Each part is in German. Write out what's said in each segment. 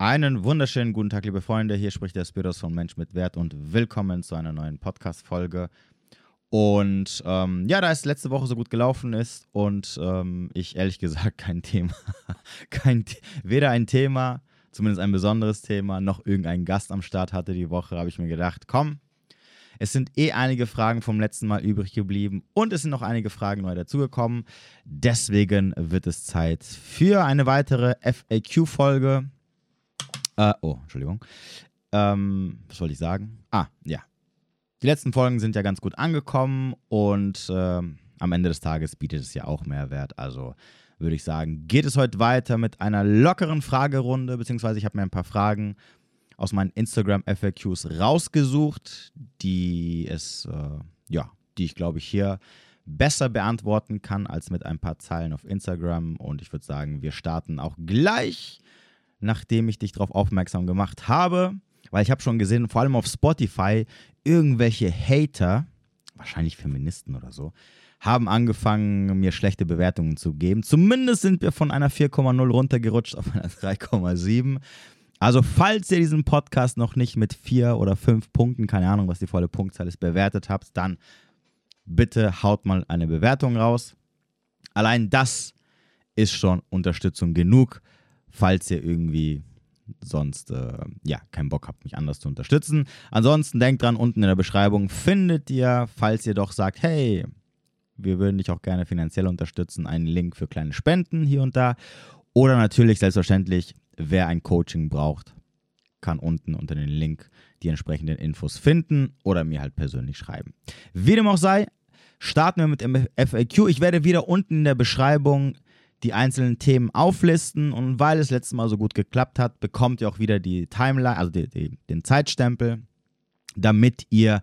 Einen wunderschönen guten Tag, liebe Freunde. Hier spricht der Spiros von Mensch mit Wert und willkommen zu einer neuen Podcast-Folge. Und ähm, ja, da es letzte Woche so gut gelaufen ist und ähm, ich ehrlich gesagt kein Thema, kein, weder ein Thema, zumindest ein besonderes Thema, noch irgendeinen Gast am Start hatte die Woche, habe ich mir gedacht, komm, es sind eh einige Fragen vom letzten Mal übrig geblieben und es sind noch einige Fragen neu dazugekommen. Deswegen wird es Zeit für eine weitere FAQ-Folge. Äh, oh, Entschuldigung. Ähm, was wollte ich sagen? Ah, ja. Die letzten Folgen sind ja ganz gut angekommen und äh, am Ende des Tages bietet es ja auch Mehrwert. Also würde ich sagen, geht es heute weiter mit einer lockeren Fragerunde, beziehungsweise ich habe mir ein paar Fragen aus meinen Instagram FAQs rausgesucht, die es, äh, ja, die ich glaube ich hier besser beantworten kann als mit ein paar Zeilen auf Instagram. Und ich würde sagen, wir starten auch gleich nachdem ich dich darauf aufmerksam gemacht habe, weil ich habe schon gesehen, vor allem auf Spotify, irgendwelche Hater, wahrscheinlich Feministen oder so, haben angefangen, mir schlechte Bewertungen zu geben. Zumindest sind wir von einer 4,0 runtergerutscht auf einer 3,7. Also falls ihr diesen Podcast noch nicht mit vier oder fünf Punkten, keine Ahnung, was die volle Punktzahl ist, bewertet habt, dann bitte haut mal eine Bewertung raus. Allein das ist schon Unterstützung genug falls ihr irgendwie sonst äh, ja keinen Bock habt, mich anders zu unterstützen. Ansonsten denkt dran, unten in der Beschreibung findet ihr, falls ihr doch sagt, hey, wir würden dich auch gerne finanziell unterstützen, einen Link für kleine Spenden hier und da. Oder natürlich selbstverständlich, wer ein Coaching braucht, kann unten unter den Link die entsprechenden Infos finden oder mir halt persönlich schreiben. Wie dem auch sei, starten wir mit dem FAQ. Ich werde wieder unten in der Beschreibung die einzelnen Themen auflisten und weil es letztes Mal so gut geklappt hat, bekommt ihr auch wieder die Timeline, also die, die, den Zeitstempel, damit ihr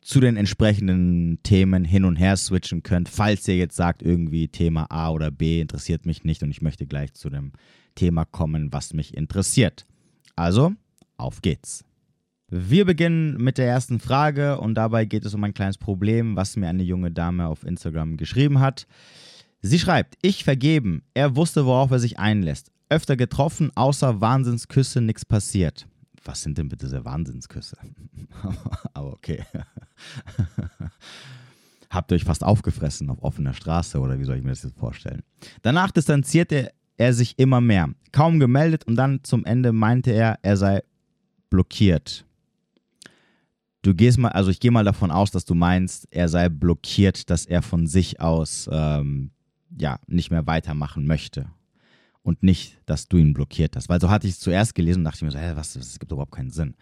zu den entsprechenden Themen hin und her switchen könnt, falls ihr jetzt sagt, irgendwie Thema A oder B interessiert mich nicht und ich möchte gleich zu dem Thema kommen, was mich interessiert. Also, auf geht's. Wir beginnen mit der ersten Frage und dabei geht es um ein kleines Problem, was mir eine junge Dame auf Instagram geschrieben hat. Sie schreibt, ich vergeben. Er wusste, worauf er sich einlässt. Öfter getroffen, außer Wahnsinnsküsse nichts passiert. Was sind denn bitte diese Wahnsinnsküsse? Aber okay. Habt ihr euch fast aufgefressen auf offener Straße oder wie soll ich mir das jetzt vorstellen? Danach distanzierte er sich immer mehr. Kaum gemeldet und dann zum Ende meinte er, er sei blockiert. Du gehst mal, also ich gehe mal davon aus, dass du meinst, er sei blockiert, dass er von sich aus ähm, ja, nicht mehr weitermachen möchte. Und nicht, dass du ihn blockiert hast. Weil so hatte ich es zuerst gelesen und dachte mir so, hä, was, das gibt überhaupt keinen Sinn.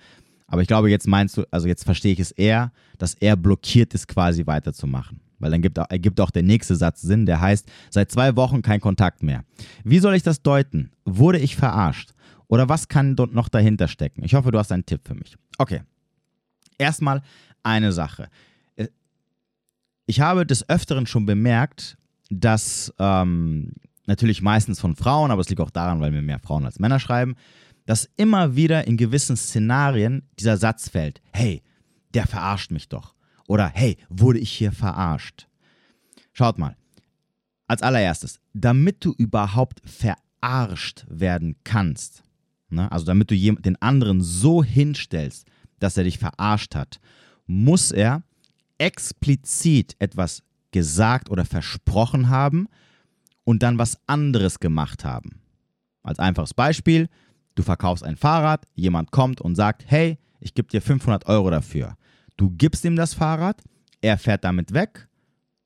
Aber ich glaube, jetzt meinst du, also jetzt verstehe ich es eher, dass er blockiert ist, quasi weiterzumachen. Weil dann gibt, ergibt auch der nächste Satz Sinn, der heißt, seit zwei Wochen kein Kontakt mehr. Wie soll ich das deuten? Wurde ich verarscht? Oder was kann dort noch dahinter stecken? Ich hoffe, du hast einen Tipp für mich. Okay. Erstmal eine Sache. Äh, ich habe des Öfteren schon bemerkt, dass ähm, natürlich meistens von Frauen, aber es liegt auch daran, weil mir mehr Frauen als Männer schreiben, dass immer wieder in gewissen Szenarien dieser Satz fällt, hey, der verarscht mich doch. Oder hey, wurde ich hier verarscht? Schaut mal, als allererstes, damit du überhaupt verarscht werden kannst, ne, also damit du den anderen so hinstellst, dass er dich verarscht hat, muss er explizit etwas gesagt oder versprochen haben und dann was anderes gemacht haben. Als einfaches Beispiel, du verkaufst ein Fahrrad, jemand kommt und sagt, hey, ich gebe dir 500 Euro dafür. Du gibst ihm das Fahrrad, er fährt damit weg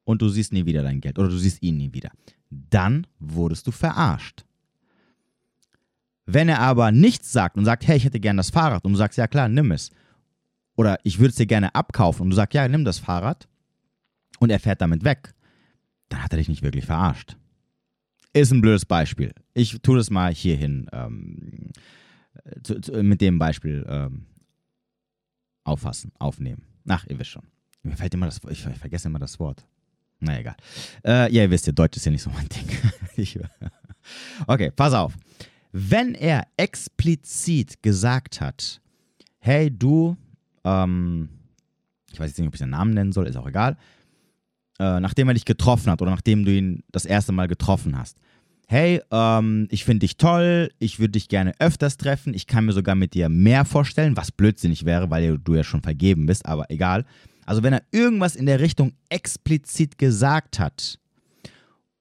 und du siehst nie wieder dein Geld oder du siehst ihn nie wieder. Dann wurdest du verarscht. Wenn er aber nichts sagt und sagt, hey, ich hätte gern das Fahrrad und du sagst, ja klar, nimm es. Oder ich würde es dir gerne abkaufen und du sagst, ja, nimm das Fahrrad, und er fährt damit weg, dann hat er dich nicht wirklich verarscht. Ist ein blödes Beispiel. Ich tue das mal hierhin ähm, zu, zu, mit dem Beispiel ähm, auffassen, aufnehmen. Ach, ihr wisst schon. Mir fällt immer das ich, ich vergesse immer das Wort. Na egal. Äh, ja, ihr wisst ja, Deutsch ist ja nicht so mein Ding. ich, okay, pass auf. Wenn er explizit gesagt hat, hey du, ähm, ich weiß jetzt nicht, ob ich seinen Namen nennen soll, ist auch egal, äh, nachdem er dich getroffen hat oder nachdem du ihn das erste Mal getroffen hast. hey, ähm, ich finde dich toll, ich würde dich gerne öfters treffen, ich kann mir sogar mit dir mehr vorstellen, was blödsinnig wäre, weil du ja schon vergeben bist, aber egal. Also wenn er irgendwas in der Richtung explizit gesagt hat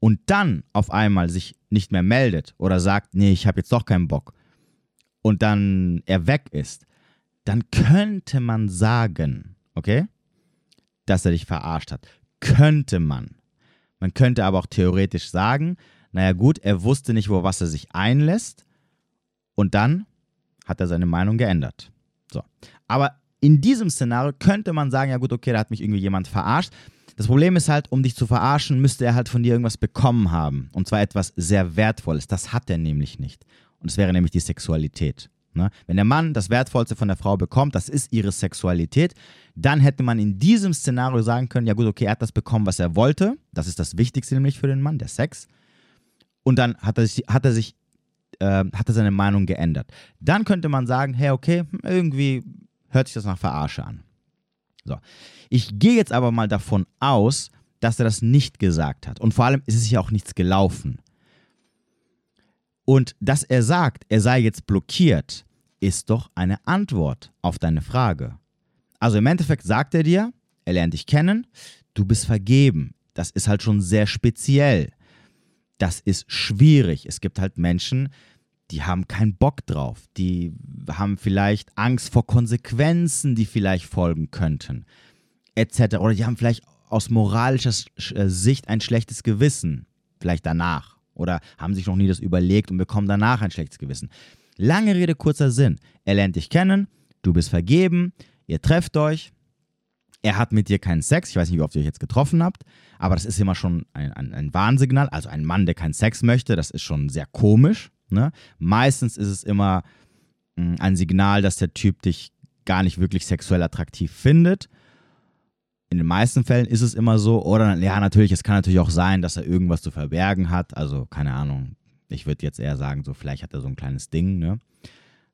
und dann auf einmal sich nicht mehr meldet oder sagt, nee, ich habe jetzt doch keinen Bock und dann er weg ist, dann könnte man sagen, okay, dass er dich verarscht hat. Könnte man. Man könnte aber auch theoretisch sagen, naja gut, er wusste nicht, wo was er sich einlässt und dann hat er seine Meinung geändert. So. Aber in diesem Szenario könnte man sagen, ja gut, okay, da hat mich irgendwie jemand verarscht. Das Problem ist halt, um dich zu verarschen, müsste er halt von dir irgendwas bekommen haben. Und zwar etwas sehr Wertvolles. Das hat er nämlich nicht. Und es wäre nämlich die Sexualität. Ne? Wenn der Mann das Wertvollste von der Frau bekommt, das ist ihre Sexualität, dann hätte man in diesem Szenario sagen können, ja gut, okay, er hat das bekommen, was er wollte. Das ist das Wichtigste nämlich für den Mann, der Sex. Und dann hat er sich, hat er sich äh, hat er seine Meinung geändert. Dann könnte man sagen, hey, okay, irgendwie hört sich das nach Verarsche an. So. Ich gehe jetzt aber mal davon aus, dass er das nicht gesagt hat. Und vor allem ist es ja auch nichts gelaufen. Und dass er sagt, er sei jetzt blockiert, ist doch eine Antwort auf deine Frage. Also im Endeffekt sagt er dir, er lernt dich kennen, du bist vergeben. Das ist halt schon sehr speziell. Das ist schwierig. Es gibt halt Menschen, die haben keinen Bock drauf. Die haben vielleicht Angst vor Konsequenzen, die vielleicht folgen könnten, etc. Oder die haben vielleicht aus moralischer äh, Sicht ein schlechtes Gewissen, vielleicht danach. Oder haben sich noch nie das überlegt und bekommen danach ein schlechtes Gewissen. Lange Rede, kurzer Sinn. Er lernt dich kennen, du bist vergeben, ihr trefft euch, er hat mit dir keinen Sex. Ich weiß nicht, wie oft ihr euch jetzt getroffen habt, aber das ist immer schon ein, ein, ein Warnsignal. Also ein Mann, der keinen Sex möchte, das ist schon sehr komisch. Ne? Meistens ist es immer mh, hm, ein Signal, dass der Typ dich gar nicht wirklich sexuell attraktiv findet. In den meisten Fällen ist es immer so. Oder ja, natürlich, es kann natürlich auch sein, dass er irgendwas zu verbergen hat. Also, keine Ahnung. Ich würde jetzt eher sagen, so, vielleicht hat er so ein kleines Ding, ne?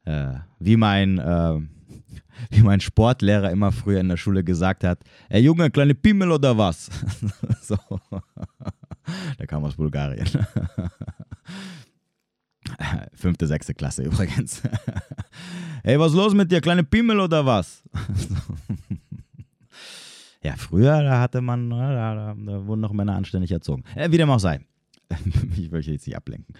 Äh, wie mein, äh, wie mein Sportlehrer immer früher in der Schule gesagt hat, ey Junge, kleine Pimmel oder was? so. Der kam aus Bulgarien. Fünfte, sechste Klasse übrigens. Ey, was los mit dir? Kleine Pimmel oder was? Ja, früher, da hatte man, ne, da, da, da wurden noch Männer anständig erzogen. Äh, wie dem auch sei. ich will jetzt nicht ablenken.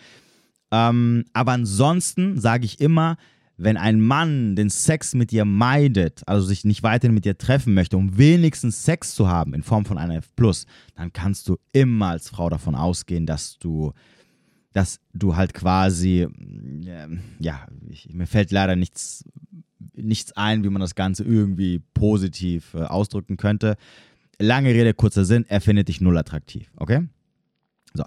Ähm, aber ansonsten sage ich immer, wenn ein Mann den Sex mit dir meidet, also sich nicht weiterhin mit dir treffen möchte, um wenigstens Sex zu haben in Form von einer F+, dann kannst du immer als Frau davon ausgehen, dass du dass du halt quasi, äh, ja, ich, mir fällt leider nichts, nichts ein, wie man das Ganze irgendwie positiv äh, ausdrücken könnte. Lange Rede, kurzer Sinn, er findet dich null attraktiv, okay? So,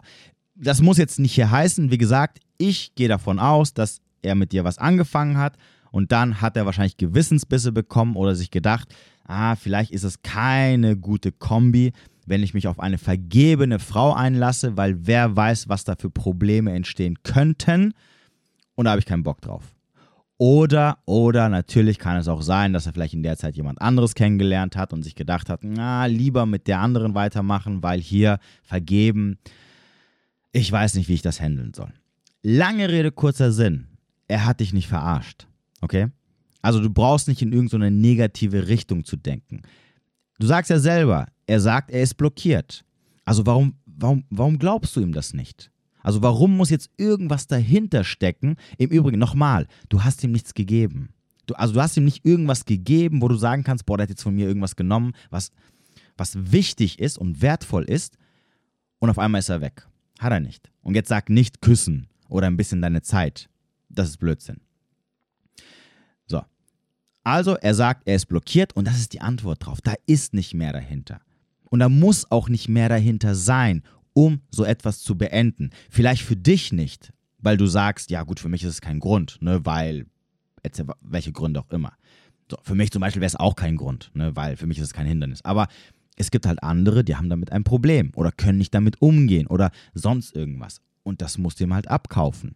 das muss jetzt nicht hier heißen, wie gesagt, ich gehe davon aus, dass er mit dir was angefangen hat und dann hat er wahrscheinlich Gewissensbisse bekommen oder sich gedacht, ah, vielleicht ist es keine gute Kombi, wenn ich mich auf eine vergebene Frau einlasse, weil wer weiß, was da für Probleme entstehen könnten. Und da habe ich keinen Bock drauf. Oder, oder natürlich kann es auch sein, dass er vielleicht in der Zeit jemand anderes kennengelernt hat und sich gedacht hat, na, lieber mit der anderen weitermachen, weil hier vergeben, ich weiß nicht, wie ich das handeln soll. Lange Rede, kurzer Sinn. Er hat dich nicht verarscht. Okay? Also du brauchst nicht in irgendeine negative Richtung zu denken. Du sagst ja selber, er sagt, er ist blockiert. Also warum, warum, warum glaubst du ihm das nicht? Also warum muss jetzt irgendwas dahinter stecken? Im Übrigen, nochmal, du hast ihm nichts gegeben. Du, also du hast ihm nicht irgendwas gegeben, wo du sagen kannst, boah, der hat jetzt von mir irgendwas genommen, was, was wichtig ist und wertvoll ist und auf einmal ist er weg. Hat er nicht. Und jetzt sag nicht küssen oder ein bisschen deine Zeit. Das ist Blödsinn. So. Also er sagt, er ist blockiert und das ist die Antwort drauf. Da ist nicht mehr dahinter. Und da muss auch nicht mehr dahinter sein, um so etwas zu beenden. Vielleicht für dich nicht, weil du sagst, ja gut, für mich ist es kein Grund, ne, weil, welche Gründe auch immer. So, für mich zum Beispiel wäre es auch kein Grund, ne, weil für mich ist es kein Hindernis. Aber es gibt halt andere, die haben damit ein Problem oder können nicht damit umgehen oder sonst irgendwas. Und das musst du ihm halt abkaufen.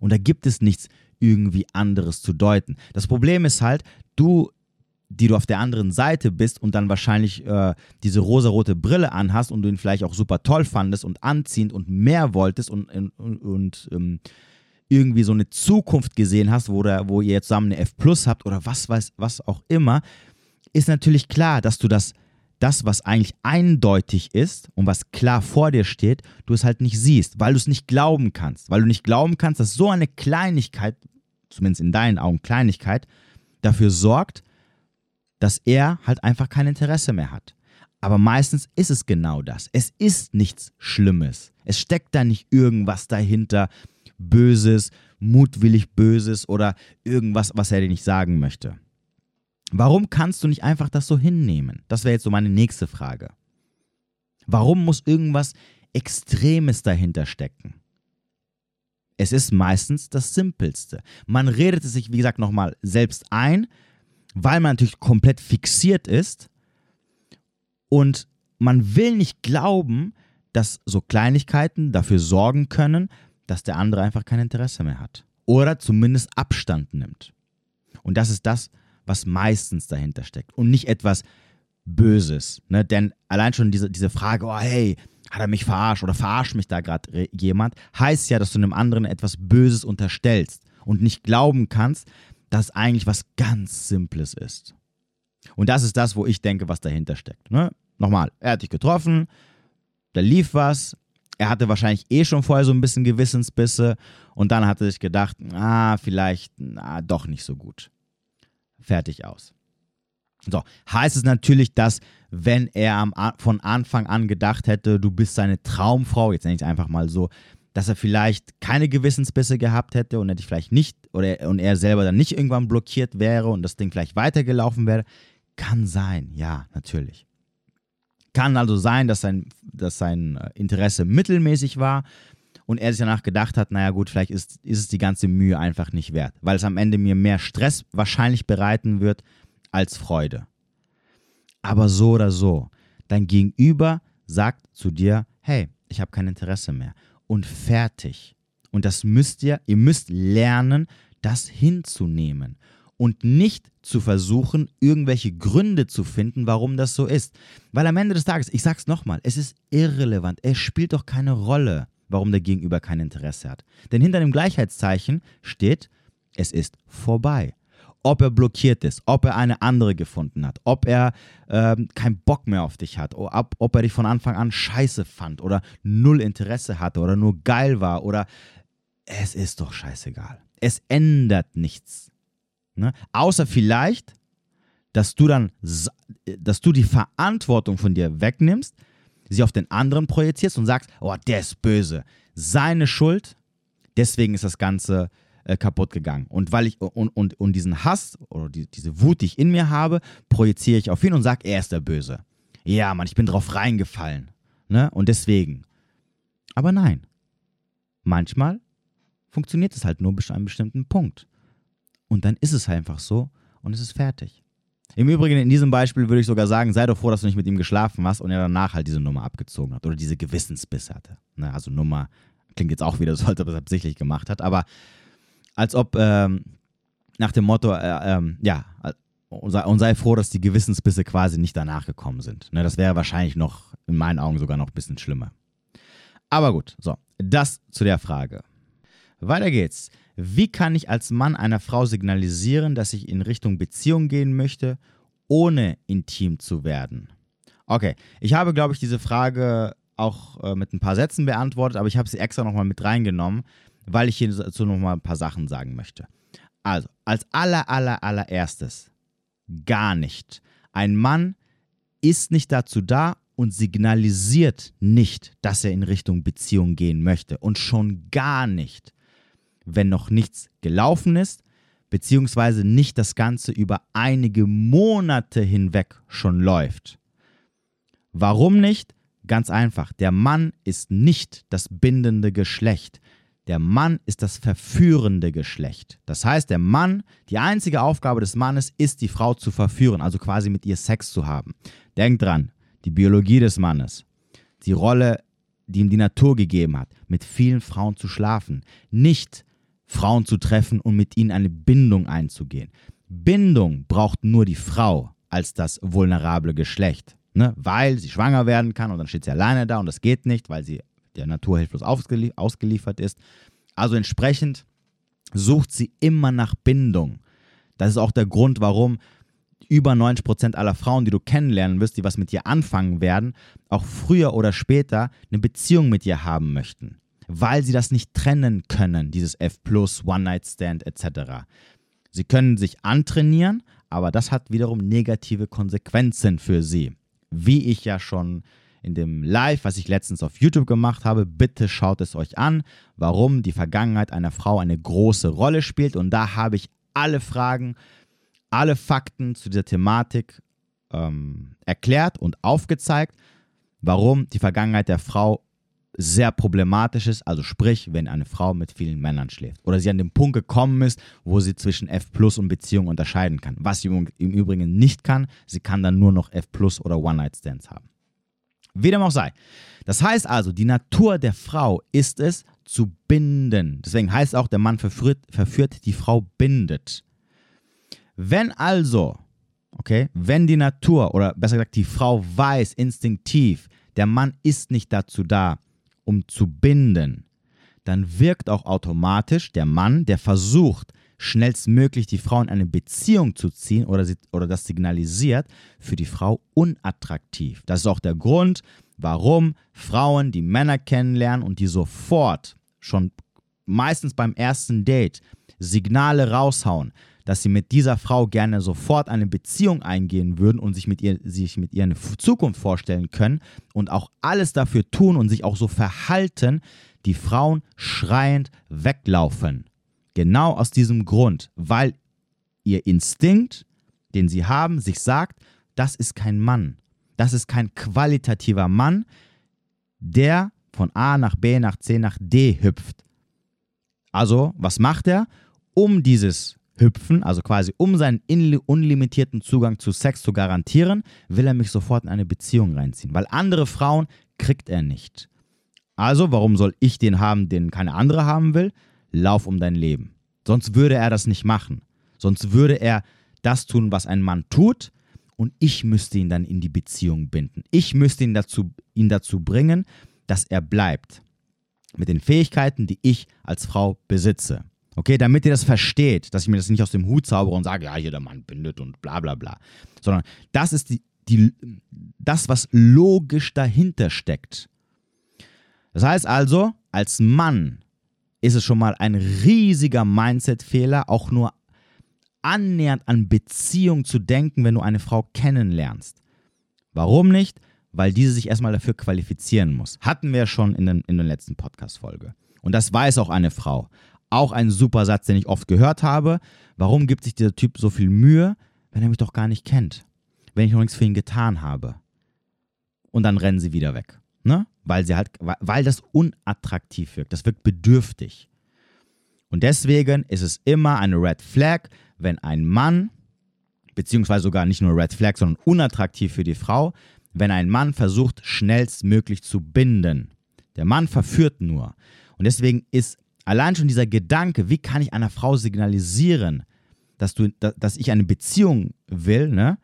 Und da gibt es nichts irgendwie anderes zu deuten. Das Problem ist halt, du die du auf der anderen Seite bist und dann wahrscheinlich äh, diese rosarote Brille anhast und du ihn vielleicht auch super toll fandest und anziehend und mehr wolltest und, und, und ähm, irgendwie so eine Zukunft gesehen hast, wo, der, wo ihr jetzt zusammen eine F Plus habt oder was weiß, was auch immer, ist natürlich klar, dass du das, das, was eigentlich eindeutig ist und was klar vor dir steht, du es halt nicht siehst, weil du es nicht glauben kannst. Weil du nicht glauben kannst, dass so eine Kleinigkeit, zumindest in deinen Augen Kleinigkeit, dafür sorgt, dass er halt einfach kein Interesse mehr hat. Aber meistens ist es genau das. Es ist nichts Schlimmes. Es steckt da nicht irgendwas dahinter, Böses, mutwillig Böses oder irgendwas, was er dir nicht sagen möchte. Warum kannst du nicht einfach das so hinnehmen? Das wäre jetzt so meine nächste Frage. Warum muss irgendwas Extremes dahinter stecken? Es ist meistens das Simpelste. Man redet es sich, wie gesagt, nochmal selbst ein, weil man natürlich komplett fixiert ist und man will nicht glauben, dass so Kleinigkeiten dafür sorgen können, dass der andere einfach kein Interesse mehr hat. Oder zumindest Abstand nimmt. Und das ist das, was meistens dahinter steckt. Und nicht etwas Böses. Ne? Denn allein schon diese, diese Frage, oh hey, hat er mich verarscht oder verarscht mich da gerade jemand, heißt ja, dass du einem anderen etwas Böses unterstellst und nicht glauben kannst, dass eigentlich was ganz Simples ist. Und das ist das, wo ich denke, was dahinter steckt. Ne? Nochmal, er hat dich getroffen, da lief was, er hatte wahrscheinlich eh schon vorher so ein bisschen Gewissensbisse und dann hat er sich gedacht, ah, vielleicht na, doch nicht so gut. Fertig aus. So, heißt es natürlich, dass wenn er am, von Anfang an gedacht hätte, du bist seine Traumfrau, jetzt nenne ich es einfach mal so, dass er vielleicht keine Gewissensbisse gehabt hätte und er dich vielleicht nicht oder und er selber dann nicht irgendwann blockiert wäre und das Ding vielleicht weitergelaufen wäre. Kann sein, ja, natürlich. Kann also sein, dass sein, dass sein äh, Interesse mittelmäßig war und er sich danach gedacht hat, naja gut, vielleicht ist, ist es die ganze Mühe einfach nicht wert, weil es am Ende mir mehr Stress wahrscheinlich bereiten wird als Freude. Aber so oder so, dein Gegenüber sagt zu dir, hey, ich habe kein Interesse mehr und fertig. Und das müsst ihr, ihr müsst lernen, das hinzunehmen und nicht zu versuchen, irgendwelche Gründe zu finden, warum das so ist. Weil am Ende des Tages, ich sag's nochmal, es ist irrelevant, es spielt doch keine Rolle, warum der Gegenüber kein Interesse hat. Denn hinter dem Gleichheitszeichen steht, es ist vorbei ob er blockiert ist, ob er eine andere gefunden hat, ob er ähm, keinen Bock mehr auf dich hat, ob, ob er dich von Anfang an scheiße fand oder null Interesse hatte oder nur geil war oder es ist doch scheißegal. Es ändert nichts. Ne? Außer vielleicht, dass du dann, dass du die Verantwortung von dir wegnimmst, sie auf den anderen projizierst und sagst, oh, der ist böse. Seine Schuld, deswegen ist das Ganze äh, kaputt gegangen. Und weil ich und, und, und diesen Hass oder die, diese Wut, die ich in mir habe, projiziere ich auf ihn und sage, er ist der Böse. Ja, Mann, ich bin drauf reingefallen. Ne? Und deswegen. Aber nein. Manchmal funktioniert es halt nur bis zu einem bestimmten Punkt. Und dann ist es einfach so und es ist fertig. Im Übrigen, in diesem Beispiel würde ich sogar sagen, sei doch froh, dass du nicht mit ihm geschlafen hast und er danach halt diese Nummer abgezogen hat oder diese Gewissensbiss hatte. Ne? Also Nummer klingt jetzt auch wieder so, als ob er es absichtlich gemacht hat, aber als ob ähm, nach dem Motto, äh, ähm, ja, und sei, und sei, froh, dass die Gewissensbisse quasi nicht danach gekommen sind. Ne, das wäre wahrscheinlich noch, in meinen Augen sogar noch ein bisschen schlimmer. Aber gut, so, das zu der Frage. Weiter geht's. Wie kann ich als Mann einer Frau signalisieren, dass ich in Richtung Beziehung gehen möchte, ohne intim zu werden? Okay, ich habe, glaube ich, diese Frage auch äh, mit ein paar Sätzen beantwortet, aber ich habe sie extra nochmal mit reingenommen, weil ich hier dazu noch mal ein paar Sachen sagen möchte. Also, als aller, aller, allererstes, gar nicht. Ein Mann ist nicht dazu da und signalisiert nicht, dass er in Richtung Beziehung gehen möchte. Und schon gar nicht, wenn noch nichts gelaufen ist, beziehungsweise nicht das Ganze über einige Monate hinweg schon läuft. Warum nicht? Ganz einfach, der Mann ist nicht das bindende Geschlecht. Der Mann ist das verführende Geschlecht. Das heißt, der Mann, die einzige Aufgabe des Mannes ist, die Frau zu verführen, also quasi mit ihr Sex zu haben. Denkt dran, die Biologie des Mannes, die Rolle, die ihm die Natur gegeben hat, mit vielen Frauen zu schlafen, nicht Frauen zu treffen und mit ihnen eine Bindung einzugehen. Bindung braucht nur die Frau als das vulnerable Geschlecht, ne? weil sie schwanger werden kann und dann steht sie alleine da und das geht nicht, weil sie der Natur hilflos ausgeliefert ist. Also entsprechend sucht sie immer nach Bindung. Das ist auch der Grund, warum über 90% aller Frauen, die du kennenlernen wirst, die was mit dir anfangen werden, auch früher oder später eine Beziehung mit dir haben möchten. Weil sie das nicht trennen können, dieses F, One-Night-Stand etc. Sie können sich antrainieren, aber das hat wiederum negative Konsequenzen für sie. Wie ich ja schon in dem Live, was ich letztens auf YouTube gemacht habe, bitte schaut es euch an, warum die Vergangenheit einer Frau eine große Rolle spielt. Und da habe ich alle Fragen, alle Fakten zu dieser Thematik ähm, erklärt und aufgezeigt, warum die Vergangenheit der Frau sehr problematisch ist, also sprich, wenn eine Frau mit vielen Männern schläft oder sie an den Punkt gekommen ist, wo sie zwischen F Plus und Beziehung unterscheiden kann. Was sie im Übrigen nicht kann, sie kann dann nur noch F Plus oder One-Night-Stands haben. Wie dem auch sei. Das heißt also, die Natur der Frau ist es, zu binden. Deswegen heißt auch, der Mann verführt, verführt die Frau bindet. Wenn also, okay, wenn die Natur oder besser gesagt die Frau weiß instinktiv, der Mann ist nicht dazu da, um zu binden, dann wirkt auch automatisch der Mann, der versucht, schnellstmöglich die Frau in eine Beziehung zu ziehen oder, sie, oder das signalisiert, für die Frau unattraktiv. Das ist auch der Grund, warum Frauen, die Männer kennenlernen und die sofort, schon meistens beim ersten Date, Signale raushauen, dass sie mit dieser Frau gerne sofort eine Beziehung eingehen würden und sich mit ihr, sich mit ihr eine Zukunft vorstellen können und auch alles dafür tun und sich auch so verhalten, die Frauen schreiend weglaufen. Genau aus diesem Grund, weil ihr Instinkt, den sie haben, sich sagt, das ist kein Mann. Das ist kein qualitativer Mann, der von A nach B nach C nach D hüpft. Also, was macht er? Um dieses Hüpfen, also quasi um seinen unlimitierten Zugang zu Sex zu garantieren, will er mich sofort in eine Beziehung reinziehen, weil andere Frauen kriegt er nicht. Also, warum soll ich den haben, den keine andere haben will? Lauf um dein Leben. Sonst würde er das nicht machen. Sonst würde er das tun, was ein Mann tut, und ich müsste ihn dann in die Beziehung binden. Ich müsste ihn dazu, ihn dazu bringen, dass er bleibt. Mit den Fähigkeiten, die ich als Frau besitze. Okay, damit ihr das versteht, dass ich mir das nicht aus dem Hut zaubere und sage, ja, hier der Mann bindet und bla bla bla. Sondern das ist die, die, das, was logisch dahinter steckt. Das heißt also, als Mann ist es schon mal ein riesiger Mindset-Fehler, auch nur annähernd an Beziehung zu denken, wenn du eine Frau kennenlernst. Warum nicht? Weil diese sich erstmal dafür qualifizieren muss. Hatten wir schon in, den, in der letzten Podcast-Folge. Und das weiß auch eine Frau. Auch ein super Satz, den ich oft gehört habe. Warum gibt sich dieser Typ so viel Mühe, wenn er mich doch gar nicht kennt? Wenn ich noch nichts für ihn getan habe. Und dann rennen sie wieder weg. Ne? Weil sie halt, weil das unattraktiv wirkt. Das wirkt bedürftig. Und deswegen ist es immer eine Red Flag, wenn ein Mann, beziehungsweise sogar nicht nur Red Flag, sondern unattraktiv für die Frau, wenn ein Mann versucht, schnellstmöglich zu binden. Der Mann verführt nur. Und deswegen ist allein schon dieser Gedanke, wie kann ich einer Frau signalisieren, dass, du, dass ich eine Beziehung will, ne?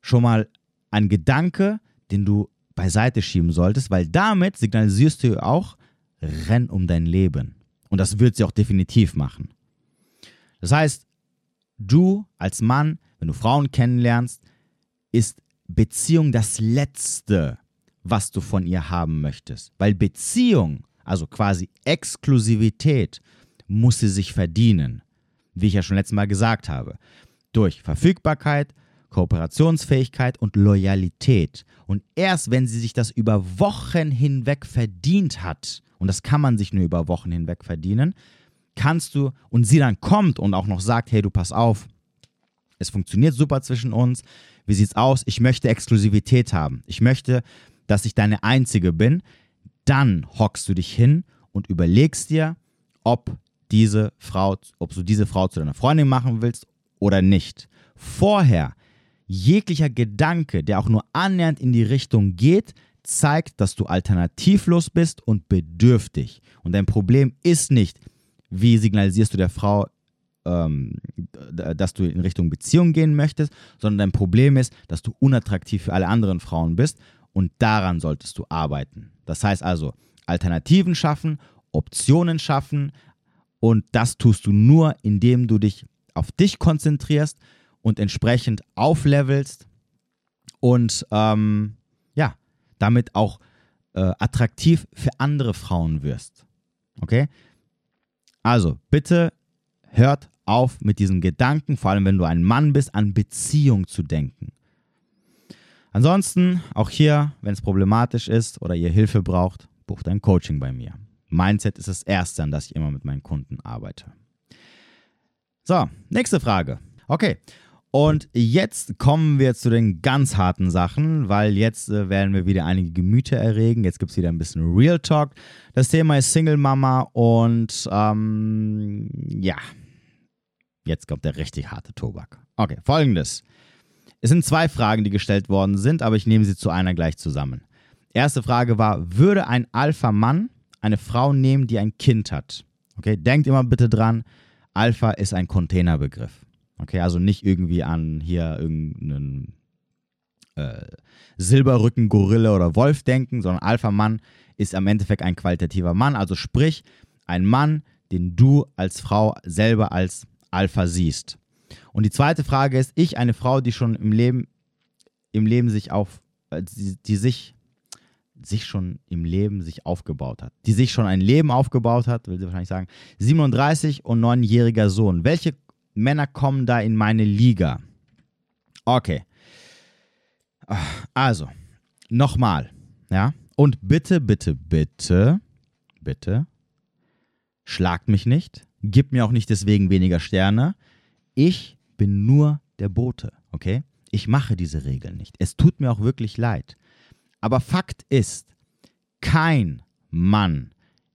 schon mal ein Gedanke, den du beiseite schieben solltest, weil damit signalisierst du auch, renn um dein Leben. Und das wird sie auch definitiv machen. Das heißt, du als Mann, wenn du Frauen kennenlernst, ist Beziehung das Letzte, was du von ihr haben möchtest. Weil Beziehung, also quasi Exklusivität, muss sie sich verdienen. Wie ich ja schon letztes Mal gesagt habe. Durch Verfügbarkeit, Kooperationsfähigkeit und Loyalität. Und erst wenn sie sich das über Wochen hinweg verdient hat, und das kann man sich nur über Wochen hinweg verdienen, kannst du, und sie dann kommt und auch noch sagt, hey, du pass auf, es funktioniert super zwischen uns, wie sieht's aus? Ich möchte Exklusivität haben. Ich möchte, dass ich deine Einzige bin. Dann hockst du dich hin und überlegst dir, ob diese Frau, ob du diese Frau zu deiner Freundin machen willst oder nicht. Vorher Jeglicher Gedanke, der auch nur annähernd in die Richtung geht, zeigt, dass du alternativlos bist und bedürftig. Und dein Problem ist nicht, wie signalisierst du der Frau, ähm, dass du in Richtung Beziehung gehen möchtest, sondern dein Problem ist, dass du unattraktiv für alle anderen Frauen bist und daran solltest du arbeiten. Das heißt also, Alternativen schaffen, Optionen schaffen und das tust du nur, indem du dich auf dich konzentrierst und entsprechend auflevelst und ähm, ja, damit auch äh, attraktiv für andere Frauen wirst. Okay? Also bitte hört auf mit diesen Gedanken, vor allem wenn du ein Mann bist, an Beziehung zu denken. Ansonsten, auch hier, wenn es problematisch ist oder ihr Hilfe braucht, bucht ein Coaching bei mir. Mindset ist das Erste, an das ich immer mit meinen Kunden arbeite. So, nächste Frage. Okay, und jetzt kommen wir zu den ganz harten Sachen, weil jetzt äh, werden wir wieder einige Gemüter erregen. Jetzt gibt es wieder ein bisschen Real Talk. Das Thema ist Single Mama und ähm, ja, jetzt kommt der richtig harte Tobak. Okay, folgendes. Es sind zwei Fragen, die gestellt worden sind, aber ich nehme sie zu einer gleich zusammen. Erste Frage war, würde ein Alpha-Mann eine Frau nehmen, die ein Kind hat? Okay, denkt immer bitte dran, Alpha ist ein Containerbegriff. Okay, also nicht irgendwie an hier irgendeinen äh, Silberrücken, Gorille oder Wolf denken, sondern Alpha-Mann ist am Endeffekt ein qualitativer Mann. Also sprich, ein Mann, den du als Frau selber als Alpha siehst. Und die zweite Frage ist, ich, eine Frau, die schon im Leben, im Leben sich auf, äh, die, die sich, sich schon im Leben sich aufgebaut hat, die sich schon ein Leben aufgebaut hat, will sie wahrscheinlich sagen, 37 und 9-jähriger Sohn. Welche Männer kommen da in meine Liga. Okay. Also, nochmal. Ja. Und bitte, bitte, bitte, bitte, schlagt mich nicht. Gib mir auch nicht deswegen weniger Sterne. Ich bin nur der Bote, okay? Ich mache diese Regeln nicht. Es tut mir auch wirklich leid. Aber Fakt ist, kein Mann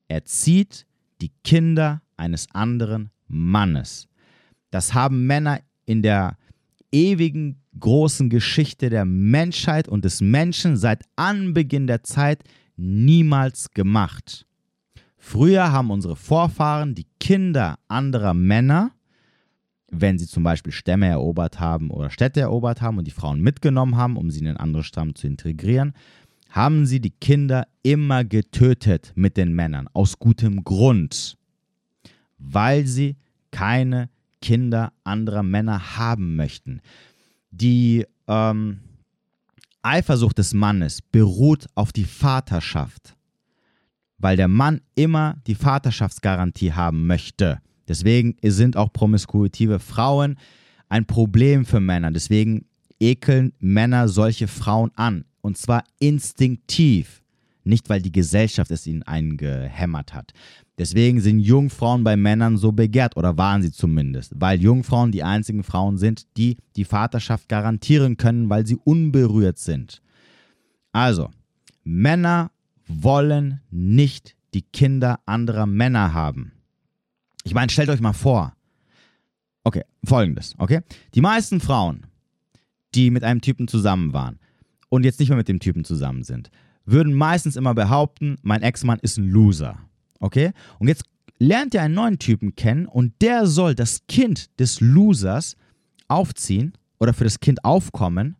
erzieht die Kinder eines anderen Mannes. Das haben Männer in der ewigen großen Geschichte der Menschheit und des Menschen seit Anbeginn der Zeit niemals gemacht. Früher haben unsere Vorfahren die Kinder anderer Männer, wenn sie zum Beispiel Stämme erobert haben oder Städte erobert haben und die Frauen mitgenommen haben, um sie in einen anderen Stamm zu integrieren, haben sie die Kinder immer getötet mit den Männern, aus gutem Grund, weil sie keine Kinder anderer Männer haben möchten. Die ähm, Eifersucht des Mannes beruht auf die Vaterschaft, weil der Mann immer die Vaterschaftsgarantie haben möchte. Deswegen sind auch promiskuitive Frauen ein Problem für Männer. Deswegen ekeln Männer solche Frauen an. Und zwar instinktiv. Nicht, weil die Gesellschaft es ihnen eingehämmert hat. Deswegen sind Jungfrauen bei Männern so begehrt oder waren sie zumindest, weil Jungfrauen die einzigen Frauen sind, die die Vaterschaft garantieren können, weil sie unberührt sind. Also, Männer wollen nicht die Kinder anderer Männer haben. Ich meine, stellt euch mal vor. Okay, folgendes, okay? Die meisten Frauen, die mit einem Typen zusammen waren und jetzt nicht mehr mit dem Typen zusammen sind, würden meistens immer behaupten, mein Ex-Mann ist ein Loser. Okay? Und jetzt lernt ihr einen neuen Typen kennen und der soll das Kind des Losers aufziehen oder für das Kind aufkommen.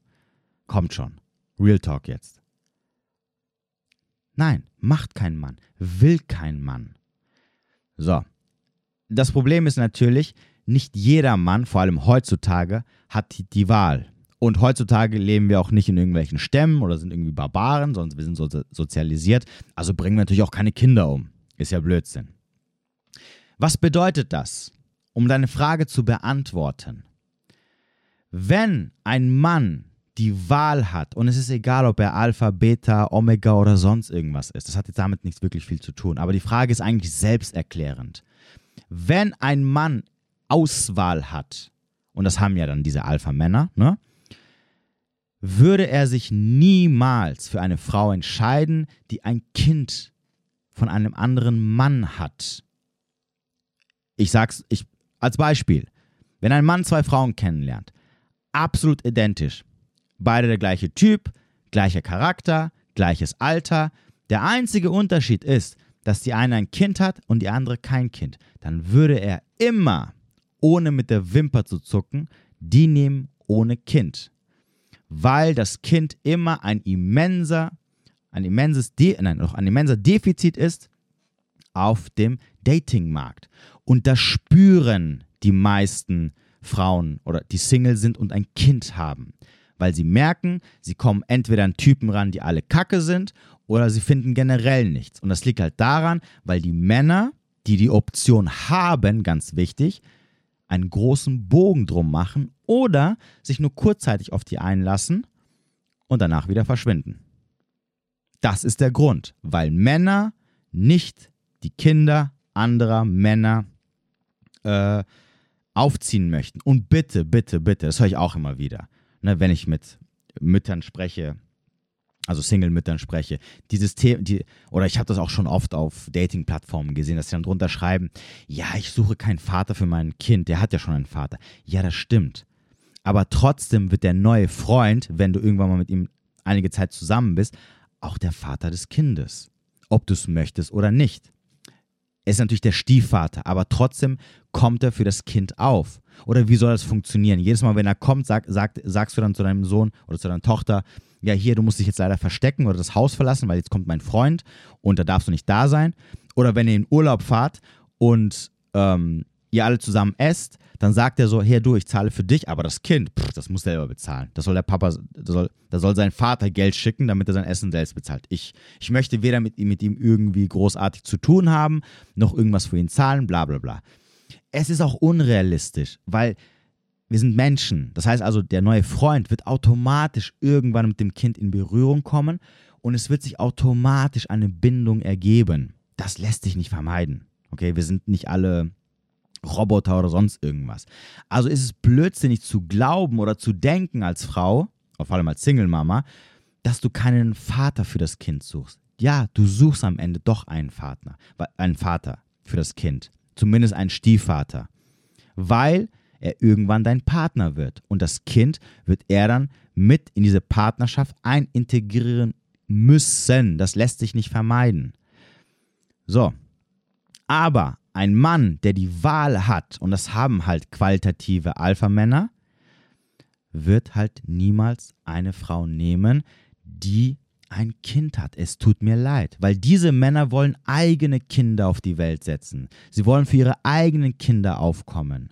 Kommt schon. Real Talk jetzt. Nein, macht kein Mann, will kein Mann. So. Das Problem ist natürlich, nicht jeder Mann, vor allem heutzutage, hat die Wahl. Und heutzutage leben wir auch nicht in irgendwelchen Stämmen oder sind irgendwie Barbaren, sondern wir sind so sozialisiert. Also bringen wir natürlich auch keine Kinder um. Ist ja Blödsinn. Was bedeutet das? Um deine Frage zu beantworten. Wenn ein Mann die Wahl hat, und es ist egal, ob er Alpha, Beta, Omega oder sonst irgendwas ist, das hat jetzt damit nichts wirklich viel zu tun, aber die Frage ist eigentlich selbsterklärend. Wenn ein Mann Auswahl hat, und das haben ja dann diese Alpha-Männer, ne? Würde er sich niemals für eine Frau entscheiden, die ein Kind von einem anderen Mann hat. Ich sag's ich, als Beispiel. Wenn ein Mann zwei Frauen kennenlernt, absolut identisch, beide der gleiche Typ, gleicher Charakter, gleiches Alter, der einzige Unterschied ist, dass die eine ein Kind hat und die andere kein Kind, dann würde er immer ohne mit der Wimper zu zucken, die nehmen ohne Kind. Weil das Kind immer ein immenser, ein immenses, De nein, noch ein immenser Defizit ist auf dem Datingmarkt. Und das spüren die meisten Frauen oder die Single sind und ein Kind haben. Weil sie merken, sie kommen entweder an Typen ran, die alle kacke sind, oder sie finden generell nichts. Und das liegt halt daran, weil die Männer, die die Option haben, ganz wichtig, einen großen Bogen drum machen oder sich nur kurzzeitig auf die einlassen und danach wieder verschwinden. Das ist der Grund, weil Männer nicht die Kinder anderer Männer äh, aufziehen möchten. Und bitte, bitte, bitte, das höre ich auch immer wieder, ne, wenn ich mit Müttern spreche, also Single-Müttern spreche, dieses Thema, die, oder ich habe das auch schon oft auf Dating-Plattformen gesehen, dass sie dann drunter schreiben, ja, ich suche keinen Vater für mein Kind, der hat ja schon einen Vater. Ja, das stimmt. Aber trotzdem wird der neue Freund, wenn du irgendwann mal mit ihm einige Zeit zusammen bist, auch der Vater des Kindes. Ob du es möchtest oder nicht. Er ist natürlich der Stiefvater, aber trotzdem kommt er für das Kind auf. Oder wie soll das funktionieren? Jedes Mal, wenn er kommt, sag, sag, sagst du dann zu deinem Sohn oder zu deiner Tochter, ja, hier, du musst dich jetzt leider verstecken oder das Haus verlassen, weil jetzt kommt mein Freund und da darfst du nicht da sein. Oder wenn ihr in Urlaub fahrt und ähm, ihr alle zusammen esst, dann sagt er so, hier du, ich zahle für dich, aber das Kind, pff, das muss selber bezahlen. Das soll der Papa, da soll, soll sein Vater Geld schicken, damit er sein Essen selbst bezahlt. Ich, ich möchte weder mit, mit ihm irgendwie großartig zu tun haben, noch irgendwas für ihn zahlen, bla bla bla. Es ist auch unrealistisch, weil wir sind Menschen. Das heißt also, der neue Freund wird automatisch irgendwann mit dem Kind in Berührung kommen und es wird sich automatisch eine Bindung ergeben. Das lässt sich nicht vermeiden. Okay, wir sind nicht alle Roboter oder sonst irgendwas. Also ist es blödsinnig zu glauben oder zu denken als Frau, vor allem als Single-Mama, dass du keinen Vater für das Kind suchst. Ja, du suchst am Ende doch einen Vater, einen Vater für das Kind. Zumindest einen Stiefvater. Weil er irgendwann dein Partner wird. Und das Kind wird er dann mit in diese Partnerschaft einintegrieren müssen. Das lässt sich nicht vermeiden. So. Aber ein Mann, der die Wahl hat, und das haben halt qualitative Alpha-Männer, wird halt niemals eine Frau nehmen, die ein Kind hat. Es tut mir leid, weil diese Männer wollen eigene Kinder auf die Welt setzen. Sie wollen für ihre eigenen Kinder aufkommen.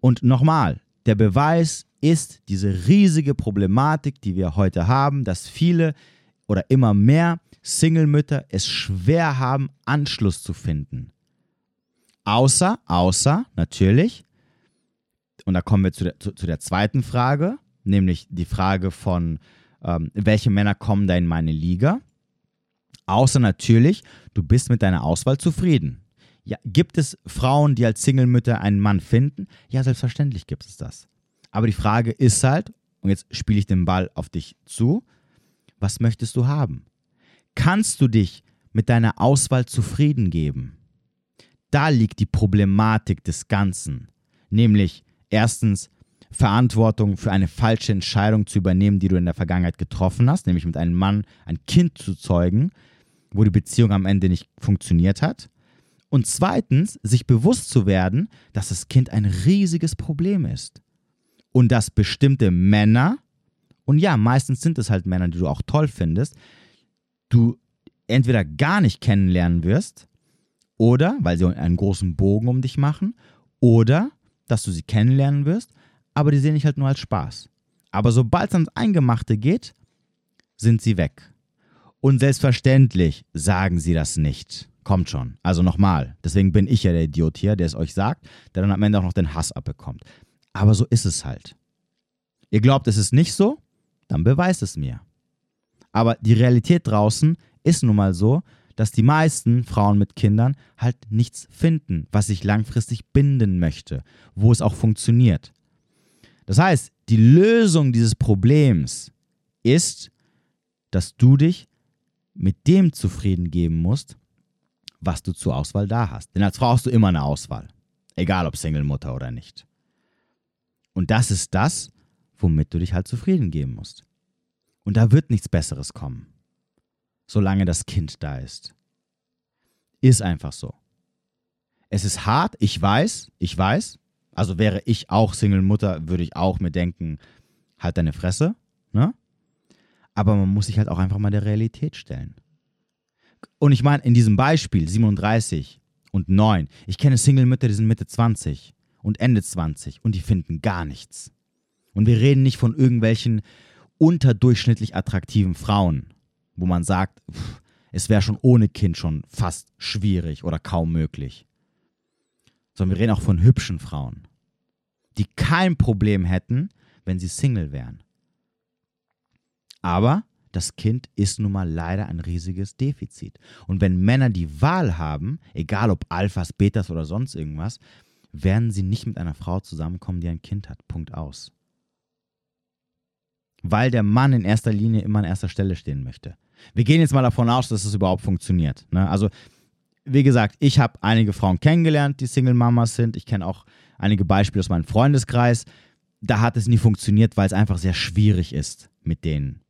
Und nochmal, der Beweis ist diese riesige Problematik, die wir heute haben, dass viele oder immer mehr Single-Mütter es schwer haben, Anschluss zu finden. Außer, außer natürlich, und da kommen wir zu der, zu, zu der zweiten Frage, nämlich die Frage von, ähm, welche Männer kommen da in meine Liga? Außer natürlich, du bist mit deiner Auswahl zufrieden. Ja, gibt es Frauen, die als Single-Mütter einen Mann finden? Ja, selbstverständlich gibt es das. Aber die Frage ist halt, und jetzt spiele ich den Ball auf dich zu, was möchtest du haben? Kannst du dich mit deiner Auswahl zufrieden geben? Da liegt die Problematik des Ganzen. Nämlich erstens Verantwortung für eine falsche Entscheidung zu übernehmen, die du in der Vergangenheit getroffen hast, nämlich mit einem Mann ein Kind zu zeugen, wo die Beziehung am Ende nicht funktioniert hat. Und zweitens, sich bewusst zu werden, dass das Kind ein riesiges Problem ist. Und dass bestimmte Männer, und ja, meistens sind es halt Männer, die du auch toll findest, du entweder gar nicht kennenlernen wirst oder, weil sie einen großen Bogen um dich machen, oder, dass du sie kennenlernen wirst, aber die sehen dich halt nur als Spaß. Aber sobald es ans Eingemachte geht, sind sie weg. Und selbstverständlich sagen sie das nicht. Kommt schon. Also nochmal. Deswegen bin ich ja der Idiot hier, der es euch sagt, der dann am Ende auch noch den Hass abbekommt. Aber so ist es halt. Ihr glaubt, es ist nicht so? Dann beweist es mir. Aber die Realität draußen ist nun mal so, dass die meisten Frauen mit Kindern halt nichts finden, was sich langfristig binden möchte, wo es auch funktioniert. Das heißt, die Lösung dieses Problems ist, dass du dich mit dem zufrieden geben musst, was du zur Auswahl da hast. Denn als Frau hast du immer eine Auswahl, egal ob Single-Mutter oder nicht. Und das ist das, womit du dich halt zufrieden geben musst. Und da wird nichts Besseres kommen solange das Kind da ist. Ist einfach so. Es ist hart, ich weiß, ich weiß. Also wäre ich auch Single-Mutter, würde ich auch mir denken, halt deine Fresse, ne? Aber man muss sich halt auch einfach mal der Realität stellen. Und ich meine, in diesem Beispiel 37 und 9, ich kenne Single-Mütter, die sind Mitte 20 und Ende 20 und die finden gar nichts. Und wir reden nicht von irgendwelchen unterdurchschnittlich attraktiven Frauen, wo man sagt, pff, es wäre schon ohne Kind schon fast schwierig oder kaum möglich. Sondern wir reden auch von hübschen Frauen, die kein Problem hätten, wenn sie Single wären. Aber das Kind ist nun mal leider ein riesiges Defizit. Und wenn Männer die Wahl haben, egal ob Alphas, Betas oder sonst irgendwas, werden sie nicht mit einer Frau zusammenkommen, die ein Kind hat. Punkt aus. Weil der Mann in erster Linie immer an erster Stelle stehen möchte. Wir gehen jetzt mal davon aus, dass es überhaupt funktioniert. Ne? Also, wie gesagt, ich habe einige Frauen kennengelernt, die Single-Mamas sind. Ich kenne auch einige Beispiele aus meinem Freundeskreis. Da hat es nie funktioniert, weil es einfach sehr schwierig ist mit denen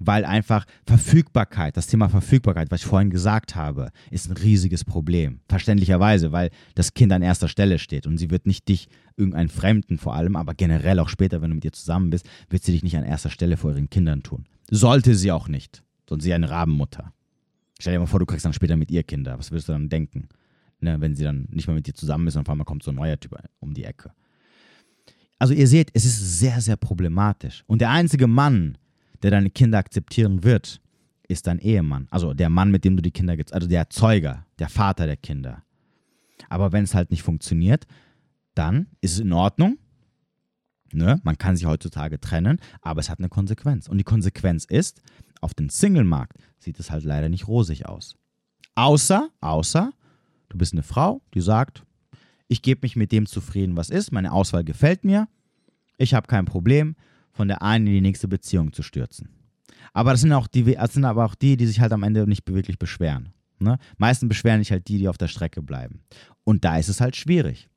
weil einfach Verfügbarkeit, das Thema Verfügbarkeit, was ich vorhin gesagt habe, ist ein riesiges Problem. Verständlicherweise, weil das Kind an erster Stelle steht und sie wird nicht dich, irgendeinen Fremden vor allem, aber generell auch später, wenn du mit ihr zusammen bist, wird sie dich nicht an erster Stelle vor ihren Kindern tun. Sollte sie auch nicht, sonst sie eine Rabenmutter. Stell dir mal vor, du kriegst dann später mit ihr Kinder. Was würdest du dann denken? Ne, wenn sie dann nicht mehr mit dir zusammen ist und auf einmal kommt so ein neuer Typ um die Ecke. Also ihr seht, es ist sehr, sehr problematisch. Und der einzige Mann, der deine Kinder akzeptieren wird, ist dein Ehemann. Also der Mann, mit dem du die Kinder, also der Zeuger, der Vater der Kinder. Aber wenn es halt nicht funktioniert, dann ist es in Ordnung. Ne? Man kann sich heutzutage trennen, aber es hat eine Konsequenz. Und die Konsequenz ist, auf dem Single-Markt sieht es halt leider nicht rosig aus. Außer, außer, du bist eine Frau, die sagt, ich gebe mich mit dem zufrieden, was ist, meine Auswahl gefällt mir, ich habe kein Problem, von der einen in die nächste Beziehung zu stürzen. Aber das sind, auch die, das sind aber auch die, die sich halt am Ende nicht wirklich beschweren. Ne? Meistens beschweren sich halt die, die auf der Strecke bleiben. Und da ist es halt schwierig.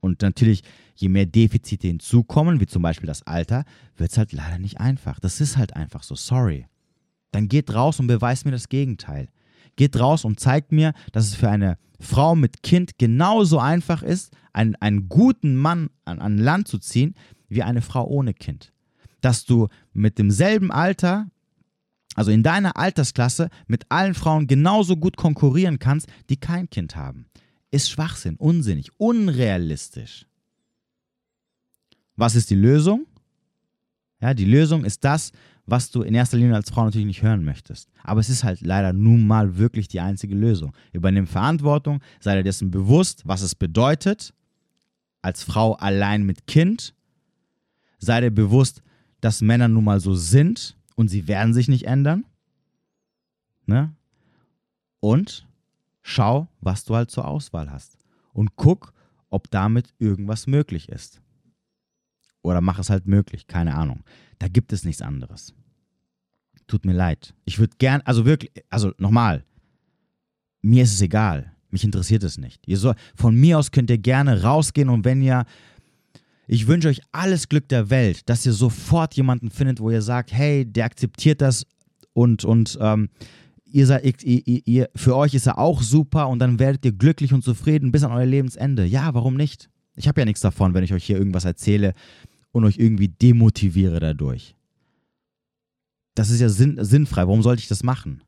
Und natürlich, je mehr Defizite hinzukommen, wie zum Beispiel das Alter, wird es halt leider nicht einfach. Das ist halt einfach so. Sorry. Dann geht raus und beweist mir das Gegenteil. Geht raus und zeigt mir, dass es für eine Frau mit Kind genauso einfach ist, einen, einen guten Mann an, an Land zu ziehen, wie eine Frau ohne Kind. Dass du mit demselben Alter, also in deiner Altersklasse, mit allen Frauen genauso gut konkurrieren kannst, die kein Kind haben. Ist Schwachsinn, unsinnig, unrealistisch. Was ist die Lösung? Ja, die Lösung ist das, was du in erster Linie als Frau natürlich nicht hören möchtest. Aber es ist halt leider nun mal wirklich die einzige Lösung. Übernimm Verantwortung, sei dir dessen bewusst, was es bedeutet, als Frau allein mit Kind sei dir bewusst, dass Männer nun mal so sind und sie werden sich nicht ändern. Ne? Und schau, was du halt zur Auswahl hast. Und guck, ob damit irgendwas möglich ist. Oder mach es halt möglich, keine Ahnung. Da gibt es nichts anderes. Tut mir leid. Ich würde gern, also wirklich, also nochmal, mir ist es egal. Mich interessiert es nicht. Ihr soll, von mir aus könnt ihr gerne rausgehen und wenn ihr ich wünsche euch alles Glück der Welt, dass ihr sofort jemanden findet, wo ihr sagt, hey, der akzeptiert das und, und ähm, ihr seid, ihr, ihr, für euch ist er auch super und dann werdet ihr glücklich und zufrieden bis an euer Lebensende. Ja, warum nicht? Ich habe ja nichts davon, wenn ich euch hier irgendwas erzähle und euch irgendwie demotiviere dadurch. Das ist ja sinn, sinnfrei. Warum sollte ich das machen?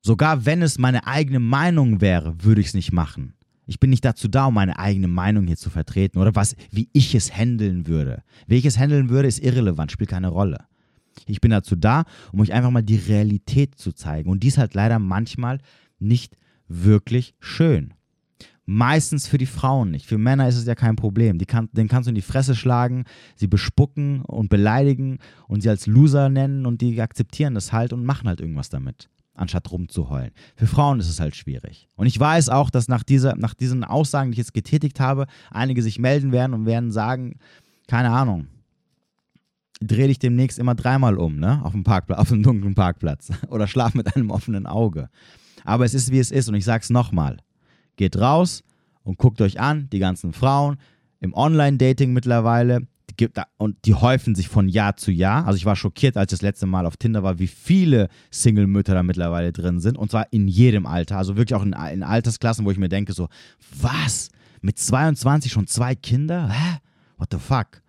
Sogar wenn es meine eigene Meinung wäre, würde ich es nicht machen. Ich bin nicht dazu da, um meine eigene Meinung hier zu vertreten oder was, wie ich es handeln würde. Wie ich es handeln würde, ist irrelevant, spielt keine Rolle. Ich bin dazu da, um euch einfach mal die Realität zu zeigen. Und dies halt leider manchmal nicht wirklich schön. Meistens für die Frauen nicht. Für Männer ist es ja kein Problem. Die kann, den kannst du in die Fresse schlagen, sie bespucken und beleidigen und sie als Loser nennen und die akzeptieren das halt und machen halt irgendwas damit anstatt rumzuheulen. Für Frauen ist es halt schwierig. Und ich weiß auch, dass nach, dieser, nach diesen Aussagen, die ich jetzt getätigt habe, einige sich melden werden und werden sagen, keine Ahnung, dreh dich demnächst immer dreimal um, ne? Auf dem Parkplatz, auf dem dunklen Parkplatz. Oder schlaf mit einem offenen Auge. Aber es ist, wie es ist. Und ich sag's nochmal. Geht raus und guckt euch an, die ganzen Frauen im Online-Dating mittlerweile, gibt, und die häufen sich von Jahr zu Jahr. Also ich war schockiert, als ich das letzte Mal auf Tinder war, wie viele Single-Mütter da mittlerweile drin sind. Und zwar in jedem Alter. Also wirklich auch in, in Altersklassen, wo ich mir denke, so, was? Mit 22 schon zwei Kinder? Hä? What the fuck?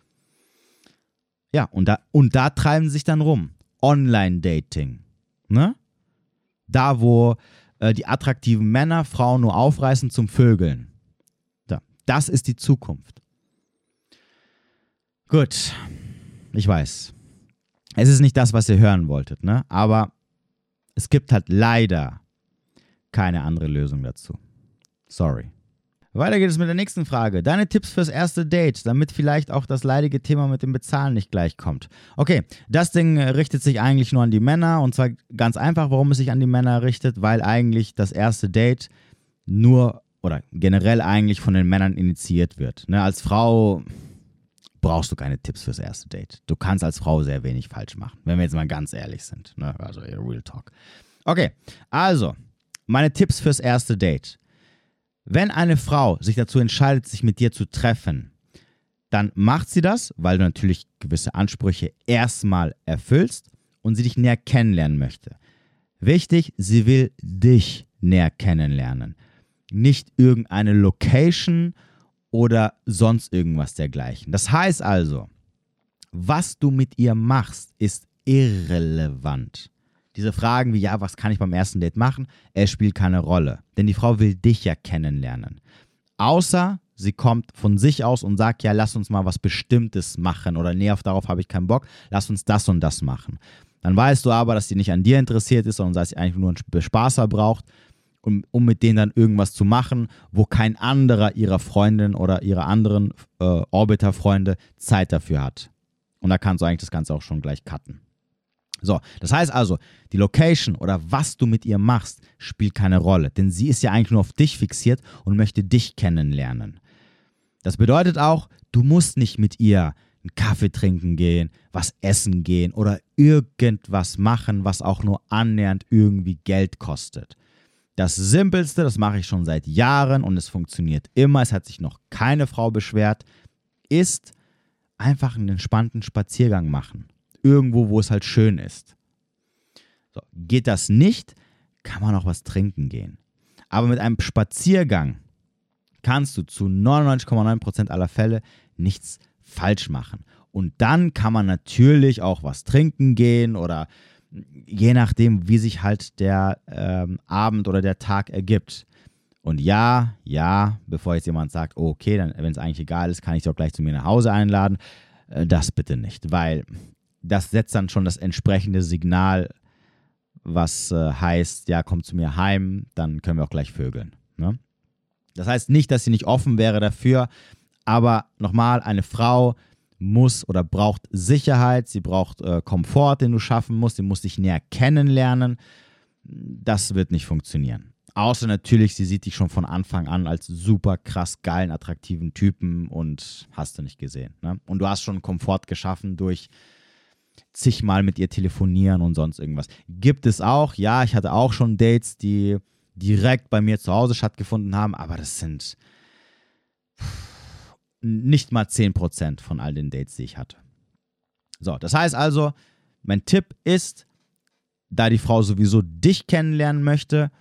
Ja, und da, und da treiben sie sich dann rum. Online-Dating. Ne? Da, wo äh, die attraktiven Männer Frauen nur aufreißen zum Vögeln. Da. Das ist die Zukunft. Gut, ich weiß. Es ist nicht das, was ihr hören wolltet, ne? Aber es gibt halt leider keine andere Lösung dazu. Sorry. Weiter geht es mit der nächsten Frage. Deine Tipps fürs erste Date, damit vielleicht auch das leidige Thema mit dem Bezahlen nicht gleich kommt. Okay, das Ding richtet sich eigentlich nur an die Männer und zwar ganz einfach, warum es sich an die Männer richtet, weil eigentlich das erste Date nur oder generell eigentlich von den Männern initiiert wird. Ne, als Frau brauchst du keine Tipps fürs erste Date. Du kannst als Frau sehr wenig falsch machen, wenn wir jetzt mal ganz ehrlich sind. Ne? Also Real Talk. Okay, also meine Tipps fürs erste Date. Wenn eine Frau sich dazu entscheidet, sich mit dir zu treffen, dann macht sie das, weil du natürlich gewisse Ansprüche erstmal erfüllst und sie dich näher kennenlernen möchte. Wichtig, sie will dich näher kennenlernen. Nicht irgendeine Location oder sonst irgendwas dergleichen. Das heißt also, was du mit ihr machst, ist irrelevant. Diese Fragen wie, ja, was kann ich beim ersten Date machen? Es spielt keine Rolle. Denn die Frau will dich ja kennenlernen. Außer sie kommt von sich aus und sagt, ja, lass uns mal was Bestimmtes machen oder nee, auf darauf habe ich keinen Bock, lass uns das und das machen. Dann weißt du aber, dass sie nicht an dir interessiert ist, sondern dass sie eigentlich nur einen Bespaßer braucht, um, um mit denen dann irgendwas zu machen, wo kein anderer ihrer Freundin oder ihrer anderen äh, Orbiter-Freunde Zeit dafür hat. Und da kannst du eigentlich das Ganze auch schon gleich cutten. So, das heißt also, die Location oder was du mit ihr machst, spielt keine Rolle, denn sie ist ja eigentlich nur auf dich fixiert und möchte dich kennenlernen. Das bedeutet auch, du musst nicht mit ihr einen Kaffee trinken gehen, was essen gehen oder irgendwas machen, was auch nur annähernd irgendwie Geld kostet. Das Simpelste, das mache ich schon seit Jahren und es funktioniert immer, es hat sich noch keine Frau beschwert, ist einfach einen entspannten Spaziergang machen irgendwo, wo es halt schön ist. So, geht das nicht, kann man auch was trinken gehen. Aber mit einem Spaziergang kannst du zu 99,9% aller Fälle nichts falsch machen. Und dann kann man natürlich auch was trinken gehen oder je nachdem, wie sich halt der ähm, Abend oder der Tag ergibt. Und ja, ja, bevor jetzt jemand sagt, okay, dann, wenn es eigentlich egal ist, kann ich doch gleich zu mir nach Hause einladen. Äh, das bitte nicht, weil das setzt dann schon das entsprechende Signal, was äh, heißt, ja, komm zu mir heim, dann können wir auch gleich vögeln. Ne? Das heißt nicht, dass sie nicht offen wäre dafür, aber nochmal, eine Frau muss oder braucht Sicherheit, sie braucht äh, Komfort, den du schaffen musst, sie muss dich näher kennenlernen. Das wird nicht funktionieren. Außer natürlich, sie sieht dich schon von Anfang an als super krass geilen, attraktiven Typen und hast du nicht gesehen. Ne? Und du hast schon Komfort geschaffen durch zigmal mit ihr telefonieren und sonst irgendwas. Gibt es auch, ja, ich hatte auch schon Dates, die direkt bei mir zu Hause stattgefunden haben, aber das sind nicht mal 10% von all den Dates, die ich hatte. So, das heißt also, mein Tipp ist, da die Frau sowieso dich kennenlernen möchte,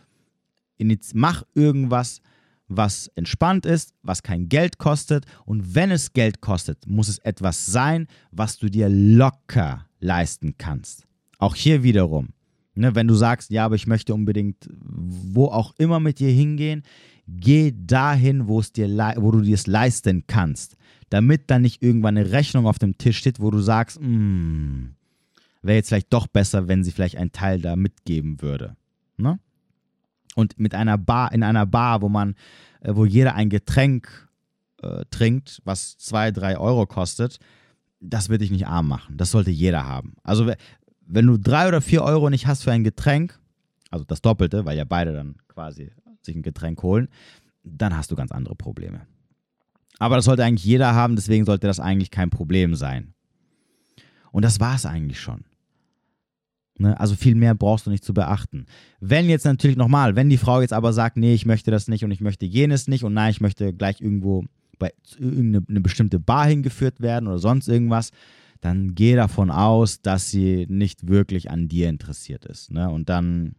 mach irgendwas, was entspannt ist, was kein Geld kostet. Und wenn es Geld kostet, muss es etwas sein, was du dir locker leisten kannst. Auch hier wiederum, ne, wenn du sagst, ja, aber ich möchte unbedingt wo auch immer mit dir hingehen, geh dahin, wo, es dir, wo du dir es leisten kannst, damit dann nicht irgendwann eine Rechnung auf dem Tisch steht, wo du sagst, hm, wäre jetzt vielleicht doch besser, wenn sie vielleicht einen Teil da mitgeben würde. Ne? Und mit einer Bar, in einer Bar, wo man, äh, wo jeder ein Getränk äh, trinkt, was zwei, drei Euro kostet, das wird dich nicht arm machen. Das sollte jeder haben. Also wenn du drei oder vier Euro nicht hast für ein Getränk, also das Doppelte, weil ja beide dann quasi sich ein Getränk holen, dann hast du ganz andere Probleme. Aber das sollte eigentlich jeder haben, deswegen sollte das eigentlich kein Problem sein. Und das war es eigentlich schon. Ne? Also viel mehr brauchst du nicht zu beachten. Wenn jetzt natürlich nochmal, wenn die Frau jetzt aber sagt, nee, ich möchte das nicht und ich möchte jenes nicht und nein, ich möchte gleich irgendwo bei irgendeine bestimmte Bar hingeführt werden oder sonst irgendwas, dann geh davon aus, dass sie nicht wirklich an dir interessiert ist. Ne? Und dann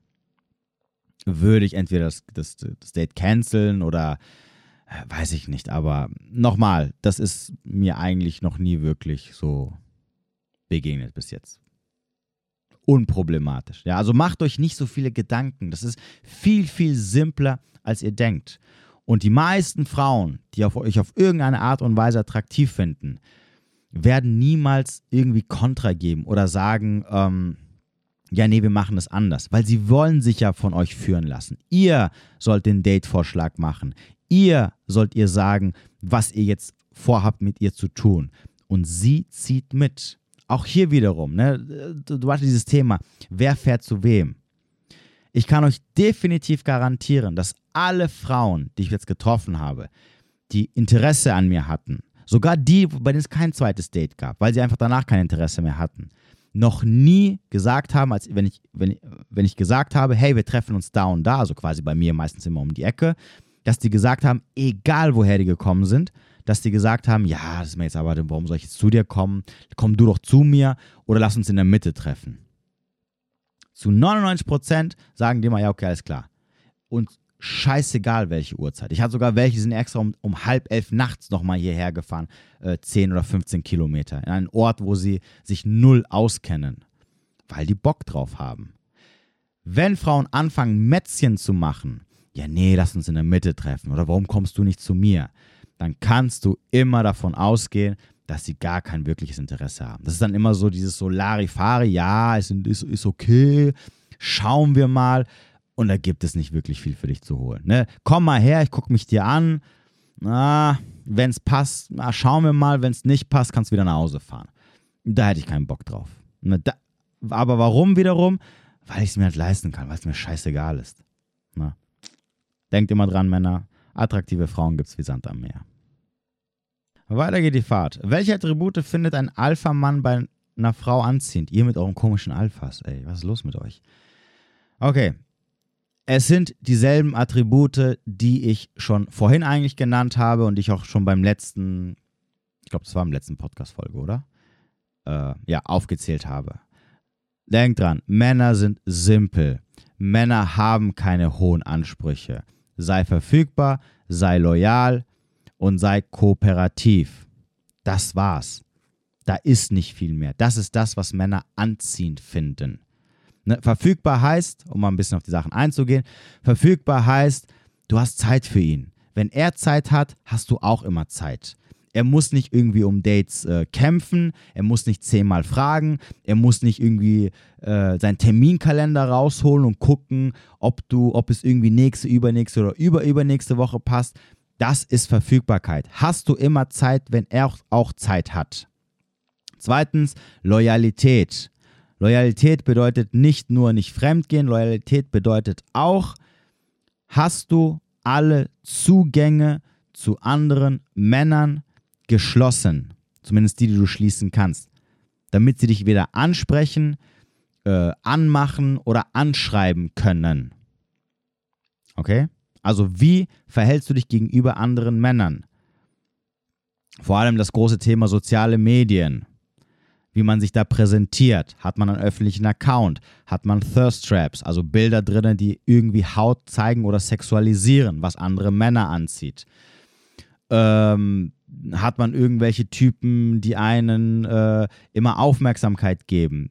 würde ich entweder das, das, das Date canceln oder äh, weiß ich nicht. Aber nochmal, das ist mir eigentlich noch nie wirklich so begegnet bis jetzt. Unproblematisch. Ja, also macht euch nicht so viele Gedanken. Das ist viel, viel simpler, als ihr denkt. Und die meisten Frauen, die auf euch auf irgendeine Art und Weise attraktiv finden, werden niemals irgendwie Kontra geben oder sagen, ähm, ja, nee, wir machen es anders, weil sie wollen sich ja von euch führen lassen. Ihr sollt den Date-Vorschlag machen. Ihr sollt ihr sagen, was ihr jetzt vorhabt, mit ihr zu tun. Und sie zieht mit. Auch hier wiederum, ne, du hast dieses Thema, wer fährt zu wem? Ich kann euch definitiv garantieren, dass alle Frauen, die ich jetzt getroffen habe, die Interesse an mir hatten, sogar die, bei denen es kein zweites Date gab, weil sie einfach danach kein Interesse mehr hatten, noch nie gesagt haben, als wenn ich, wenn, wenn ich gesagt habe, hey, wir treffen uns da und da, also quasi bei mir meistens immer um die Ecke, dass die gesagt haben, egal woher die gekommen sind, dass die gesagt haben, ja, das ist mir jetzt aber, warum soll ich jetzt zu dir kommen? Komm du doch zu mir oder lass uns in der Mitte treffen. Zu 99 Prozent sagen die mal, ja, okay, alles klar. Und scheißegal welche Uhrzeit. Ich hatte sogar welche, die sind extra um, um halb elf nachts nochmal hierher gefahren, äh, 10 oder 15 Kilometer, in einen Ort, wo sie sich null auskennen, weil die Bock drauf haben. Wenn Frauen anfangen, Mätzchen zu machen, ja, nee, lass uns in der Mitte treffen oder warum kommst du nicht zu mir, dann kannst du immer davon ausgehen, dass sie gar kein wirkliches Interesse haben. Das ist dann immer so dieses Solarifari, ja, ist, ist, ist okay, schauen wir mal. Und da gibt es nicht wirklich viel für dich zu holen. Ne? Komm mal her, ich gucke mich dir an. wenn es passt, na, schauen wir mal. Wenn es nicht passt, kannst du wieder nach Hause fahren. Da hätte ich keinen Bock drauf. Ne, da, aber warum wiederum? Weil ich es mir halt leisten kann, weil es mir scheißegal ist. Na? Denkt immer dran, Männer. Attraktive Frauen gibt es wie Sand am Meer. Weiter geht die Fahrt. Welche Attribute findet ein Alpha-Mann bei einer Frau anziehend? Ihr mit euren komischen Alphas, ey. Was ist los mit euch? Okay, es sind dieselben Attribute, die ich schon vorhin eigentlich genannt habe und ich auch schon beim letzten, ich glaube, das war im letzten Podcast-Folge, oder? Äh, ja, aufgezählt habe. Denkt dran, Männer sind simpel. Männer haben keine hohen Ansprüche. Sei verfügbar, sei loyal und sei kooperativ. Das war's. Da ist nicht viel mehr. Das ist das, was Männer anziehend finden. Ne? Verfügbar heißt, um mal ein bisschen auf die Sachen einzugehen, verfügbar heißt, du hast Zeit für ihn. Wenn er Zeit hat, hast du auch immer Zeit. Er muss nicht irgendwie um Dates äh, kämpfen, er muss nicht zehnmal fragen, er muss nicht irgendwie äh, seinen Terminkalender rausholen und gucken, ob du, ob es irgendwie nächste, übernächste oder überübernächste Woche passt. Das ist Verfügbarkeit. Hast du immer Zeit, wenn er auch Zeit hat. Zweitens, Loyalität. Loyalität bedeutet nicht nur nicht fremdgehen, Loyalität bedeutet auch, hast du alle Zugänge zu anderen Männern geschlossen, zumindest die, die du schließen kannst, damit sie dich weder ansprechen, äh, anmachen oder anschreiben können. Okay? Also wie verhältst du dich gegenüber anderen Männern? Vor allem das große Thema soziale Medien wie man sich da präsentiert. Hat man einen öffentlichen Account? Hat man Thirst Traps, also Bilder drinnen, die irgendwie Haut zeigen oder sexualisieren, was andere Männer anzieht? Ähm, hat man irgendwelche Typen, die einen äh, immer Aufmerksamkeit geben?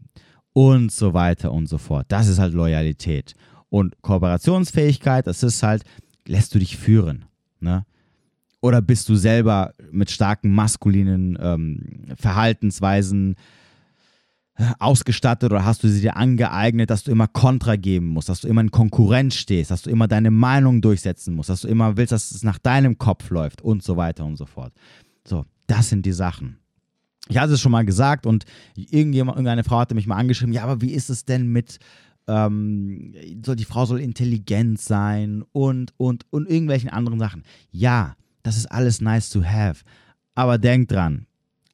Und so weiter und so fort. Das ist halt Loyalität. Und Kooperationsfähigkeit, das ist halt, lässt du dich führen. Ne? Oder bist du selber mit starken maskulinen ähm, Verhaltensweisen ausgestattet oder hast du sie dir angeeignet, dass du immer Kontra geben musst, dass du immer in Konkurrenz stehst, dass du immer deine Meinung durchsetzen musst, dass du immer willst, dass es nach deinem Kopf läuft und so weiter und so fort. So, das sind die Sachen. Ich hatte es schon mal gesagt und irgendjemand, irgendeine Frau hatte mich mal angeschrieben, ja, aber wie ist es denn mit, ähm, soll, die Frau soll intelligent sein und, und, und irgendwelchen anderen Sachen. Ja, das ist alles nice to have. Aber denk dran,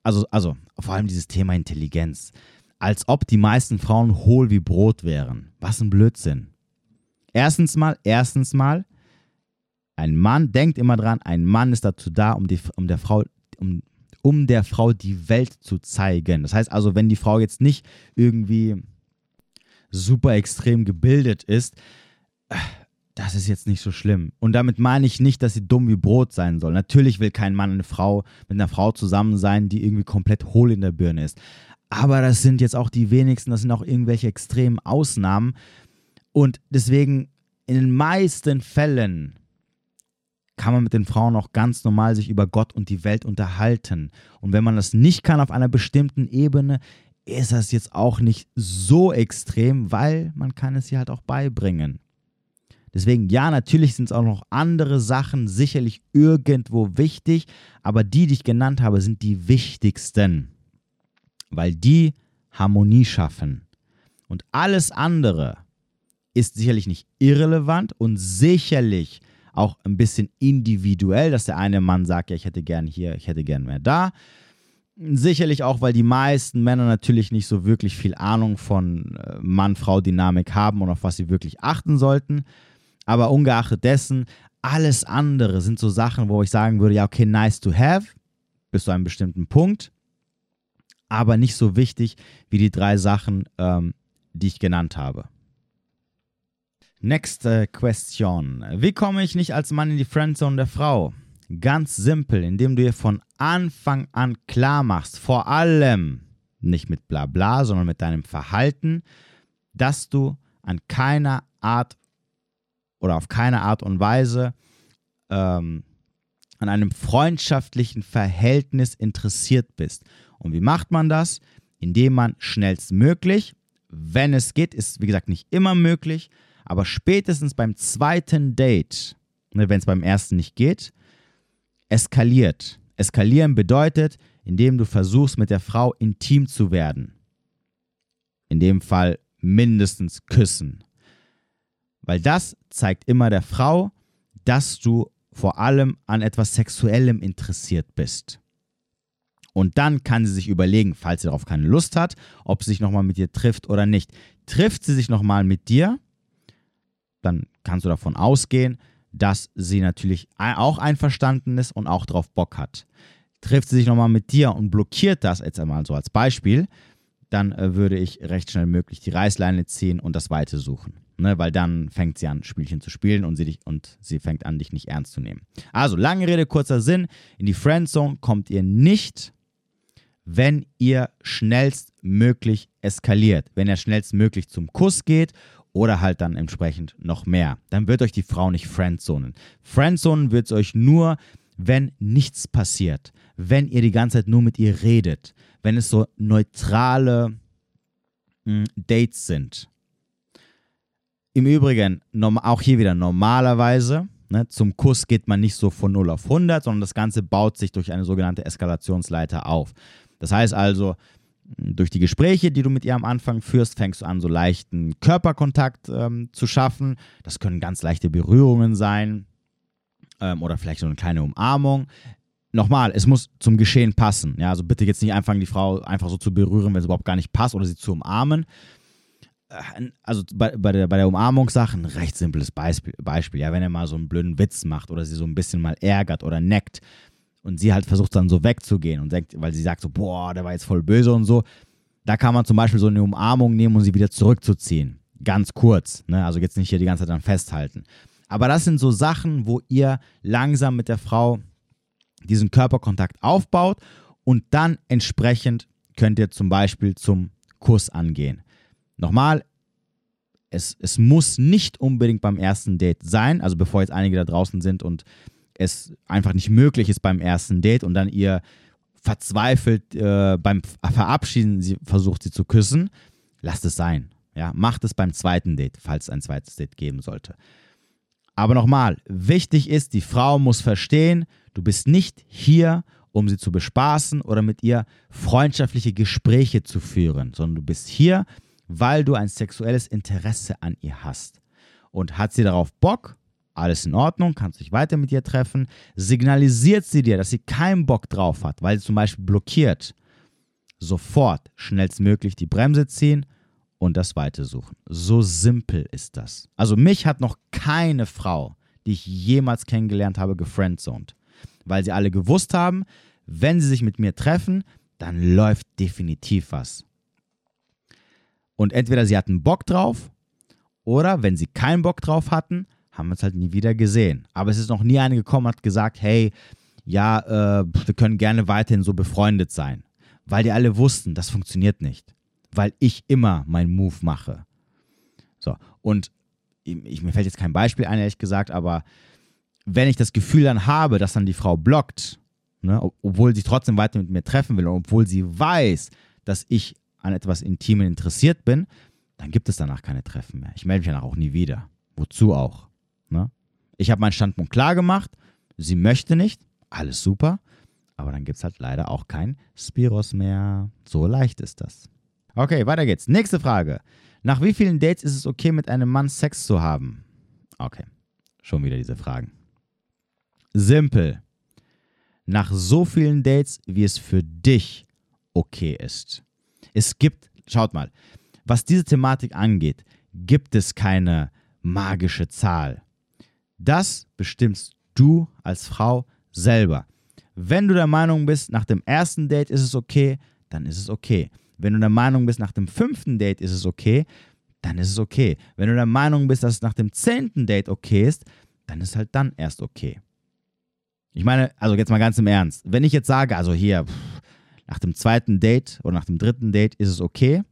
also, also vor allem dieses Thema Intelligenz, als ob die meisten Frauen hohl wie Brot wären. Was ein Blödsinn. Erstens mal, erstens mal, Ein Mann, denkt immer dran, ein Mann ist dazu da, um, die, um der Frau, um, um der Frau die Welt zu zeigen. Das heißt also, wenn die Frau jetzt nicht irgendwie super extrem gebildet ist, das ist jetzt nicht so schlimm. Und damit meine ich nicht, dass sie dumm wie Brot sein soll. Natürlich will kein Mann eine Frau mit einer Frau zusammen sein, die irgendwie komplett hohl in der Birne ist. Aber das sind jetzt auch die wenigsten, das sind auch irgendwelche extremen Ausnahmen. Und deswegen in den meisten Fällen kann man mit den Frauen auch ganz normal sich über Gott und die Welt unterhalten. Und wenn man das nicht kann auf einer bestimmten Ebene, ist das jetzt auch nicht so extrem, weil man kann es ihr halt auch beibringen. Deswegen, ja, natürlich sind es auch noch andere Sachen sicherlich irgendwo wichtig, aber die, die ich genannt habe, sind die wichtigsten, weil die Harmonie schaffen. Und alles andere ist sicherlich nicht irrelevant und sicherlich auch ein bisschen individuell, dass der eine Mann sagt, ja, ich hätte gern hier, ich hätte gern mehr da. Sicherlich auch, weil die meisten Männer natürlich nicht so wirklich viel Ahnung von äh, Mann-Frau-Dynamik haben und auf was sie wirklich achten sollten. Aber ungeachtet dessen, alles andere sind so Sachen, wo ich sagen würde, ja, okay, nice to have, bis zu einem bestimmten Punkt, aber nicht so wichtig wie die drei Sachen, ähm, die ich genannt habe. Next äh, question. Wie komme ich nicht als Mann in die Friendzone der Frau? Ganz simpel, indem du dir von Anfang an klar machst, vor allem nicht mit Blabla, sondern mit deinem Verhalten, dass du an keiner Art oder auf keine Art und Weise ähm, an einem freundschaftlichen Verhältnis interessiert bist. Und wie macht man das? Indem man schnellstmöglich, wenn es geht, ist wie gesagt nicht immer möglich, aber spätestens beim zweiten Date, ne, wenn es beim ersten nicht geht, eskaliert. Eskalieren bedeutet, indem du versuchst, mit der Frau intim zu werden. In dem Fall mindestens küssen. Weil das zeigt immer der Frau, dass du vor allem an etwas Sexuellem interessiert bist. Und dann kann sie sich überlegen, falls sie darauf keine Lust hat, ob sie sich nochmal mit dir trifft oder nicht. Trifft sie sich nochmal mit dir, dann kannst du davon ausgehen, dass sie natürlich auch einverstanden ist und auch darauf Bock hat. Trifft sie sich nochmal mit dir und blockiert das jetzt einmal so als Beispiel, dann äh, würde ich recht schnell möglich die Reißleine ziehen und das Weite suchen. Ne, weil dann fängt sie an, Spielchen zu spielen und sie, dich, und sie fängt an, dich nicht ernst zu nehmen. Also, lange Rede, kurzer Sinn. In die Friendzone kommt ihr nicht, wenn ihr schnellstmöglich eskaliert. Wenn er schnellstmöglich zum Kuss geht oder halt dann entsprechend noch mehr. Dann wird euch die Frau nicht friendzonen. Friendzonen wird es euch nur, wenn nichts passiert. Wenn ihr die ganze Zeit nur mit ihr redet. Wenn es so neutrale mh, hm, Dates sind im Übrigen, auch hier wieder normalerweise, ne, zum Kuss geht man nicht so von 0 auf 100, sondern das Ganze baut sich durch eine sogenannte Eskalationsleiter auf. Das heißt also, durch die Gespräche, die du mit ihr am Anfang führst, fängst du an, so leichten Körperkontakt ähm, zu schaffen. Das können ganz leichte Berührungen sein ähm, oder vielleicht so eine kleine Umarmung. Nochmal, es muss zum Geschehen passen. Ja, also bitte jetzt nicht anfangen, die Frau einfach so zu berühren, wenn es überhaupt gar nicht passt oder sie zu umarmen, äh, also bei, bei, der, bei der Umarmungssache ein recht simples Beispiel, Beispiel. Ja, wenn er mal so einen blöden Witz macht oder sie so ein bisschen mal ärgert oder neckt und sie halt versucht dann so wegzugehen und denkt, weil sie sagt so, boah, der war jetzt voll böse und so, da kann man zum Beispiel so eine Umarmung nehmen und sie wieder zurückzuziehen. Ganz kurz, ne? also jetzt nicht hier die ganze Zeit dann festhalten. Aber das sind so Sachen, wo ihr langsam mit der Frau diesen Körperkontakt aufbaut und dann entsprechend könnt ihr zum Beispiel zum Kuss angehen. Nochmal, es, es muss nicht unbedingt beim ersten Date sein, also bevor jetzt einige da draußen sind und es einfach nicht möglich ist beim ersten Date und dann ihr verzweifelt äh, beim Verabschieden sie versucht, sie zu küssen, lasst es sein. Ja, macht es beim zweiten Date, falls es ein zweites Date geben sollte. Aber nochmal, wichtig ist, die Frau muss verstehen, du bist nicht hier, um sie zu bespaßen oder mit ihr freundschaftliche Gespräche zu führen, sondern du bist hier, weil du ein sexuelles Interesse an ihr hast. Und hat sie darauf Bock? Alles in Ordnung, kannst dich weiter mit ihr treffen. Signalisiert sie dir, dass sie keinen Bock drauf hat, weil sie zum Beispiel blockiert. Sofort schnellstmöglich die Bremse ziehen und das Weite suchen. So simpel ist das. Also mich hat noch keine Frau, die ich jemals kennengelernt habe, gefriendzoned. Weil sie alle gewusst haben, wenn sie sich mit mir treffen, dann läuft definitiv was. Und entweder sie hatten Bock drauf oder wenn sie keinen Bock drauf hatten, haben wir es halt nie wieder gesehen. Aber es ist noch nie eine gekommen hat gesagt, hey, ja, äh, wir können gerne weiterhin so befreundet sein. Weil die alle wussten, das funktioniert nicht. Weil ich immer meinen Move mache. So, und ich, mir fällt jetzt kein Beispiel ein, ehrlich gesagt, aber wenn ich das Gefühl dann habe, dass dann die Frau blockt, ne, obwohl sie trotzdem weiter mit mir treffen will und obwohl sie weiß, dass ich an etwas Intimen interessiert bin, dann gibt es danach keine Treffen mehr. Ich melde mich danach auch nie wieder. Wozu auch? Ne? Ich habe meinen Standpunkt klar gemacht. Sie möchte nicht. Alles super. Aber dann gibt es halt leider auch kein Spiros mehr. So leicht ist das. Okay, weiter geht's. Nächste Frage. Nach wie vielen Dates ist es okay, mit einem Mann Sex zu haben? Okay, schon wieder diese Fragen. Simpel. Nach so vielen Dates, wie es für dich okay ist. Es gibt, schaut mal, was diese Thematik angeht, gibt es keine magische Zahl. Das bestimmst du als Frau selber. Wenn du der Meinung bist, nach dem ersten Date ist es okay, dann ist es okay. Wenn du der Meinung bist, nach dem fünften Date ist es okay, dann ist es okay. Wenn du der Meinung bist, dass es nach dem zehnten Date okay ist, dann ist es halt dann erst okay. Ich meine, also jetzt mal ganz im Ernst. Wenn ich jetzt sage, also hier, pff, nach dem zweiten Date oder nach dem dritten Date ist es okay,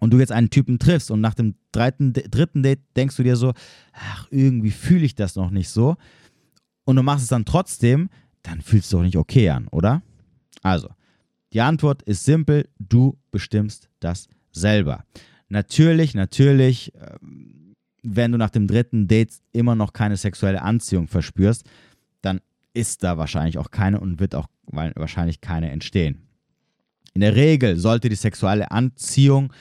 und du jetzt einen Typen triffst und nach dem dritten, dritten Date denkst du dir so, ach, irgendwie fühle ich das noch nicht so, und du machst es dann trotzdem, dann fühlst du doch nicht okay an, oder? Also, die Antwort ist simpel, du bestimmst das selber. Natürlich, natürlich, ähm, wenn du nach dem dritten Date immer noch keine sexuelle Anziehung verspürst, dann ist da wahrscheinlich auch keine und wird auch wahrscheinlich keine entstehen. In der Regel sollte die sexuelle Anziehung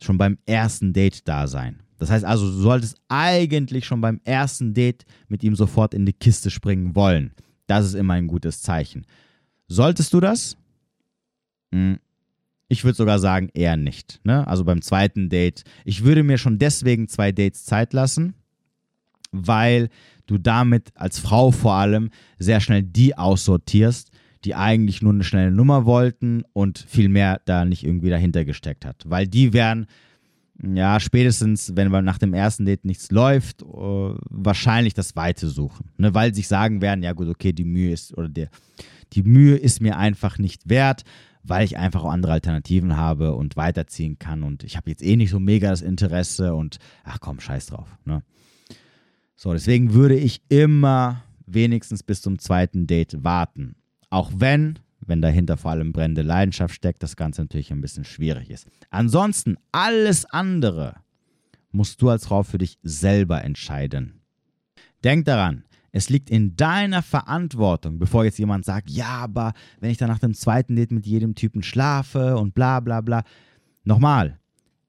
schon beim ersten Date da sein. Das heißt also, du solltest eigentlich schon beim ersten Date mit ihm sofort in die Kiste springen wollen. Das ist immer ein gutes Zeichen. Solltest du das? Hm. Ich würde sogar sagen, eher nicht. Ne? Also beim zweiten Date. Ich würde mir schon deswegen zwei Dates Zeit lassen, weil du damit als Frau vor allem sehr schnell die aussortierst, die eigentlich nur eine schnelle Nummer wollten und viel mehr da nicht irgendwie dahinter gesteckt hat. Weil die werden, ja, spätestens, wenn nach dem ersten Date nichts läuft, uh, wahrscheinlich das Weite suchen. Ne? Weil sich sagen werden, ja gut, okay, die Mühe ist, oder der, die Mühe ist mir einfach nicht wert, weil ich einfach auch andere Alternativen habe und weiterziehen kann. Und ich habe jetzt eh nicht so mega das Interesse und ach komm, scheiß drauf. Ne? So, deswegen würde ich immer wenigstens bis zum zweiten Date warten. Auch wenn, wenn dahinter vor allem brennende Leidenschaft steckt, das Ganze natürlich ein bisschen schwierig ist. Ansonsten, alles andere musst du als Frau für dich selber entscheiden. Denk daran, es liegt in deiner Verantwortung, bevor jetzt jemand sagt, ja, aber wenn ich dann nach dem zweiten Date mit jedem Typen schlafe und bla bla bla. Nochmal,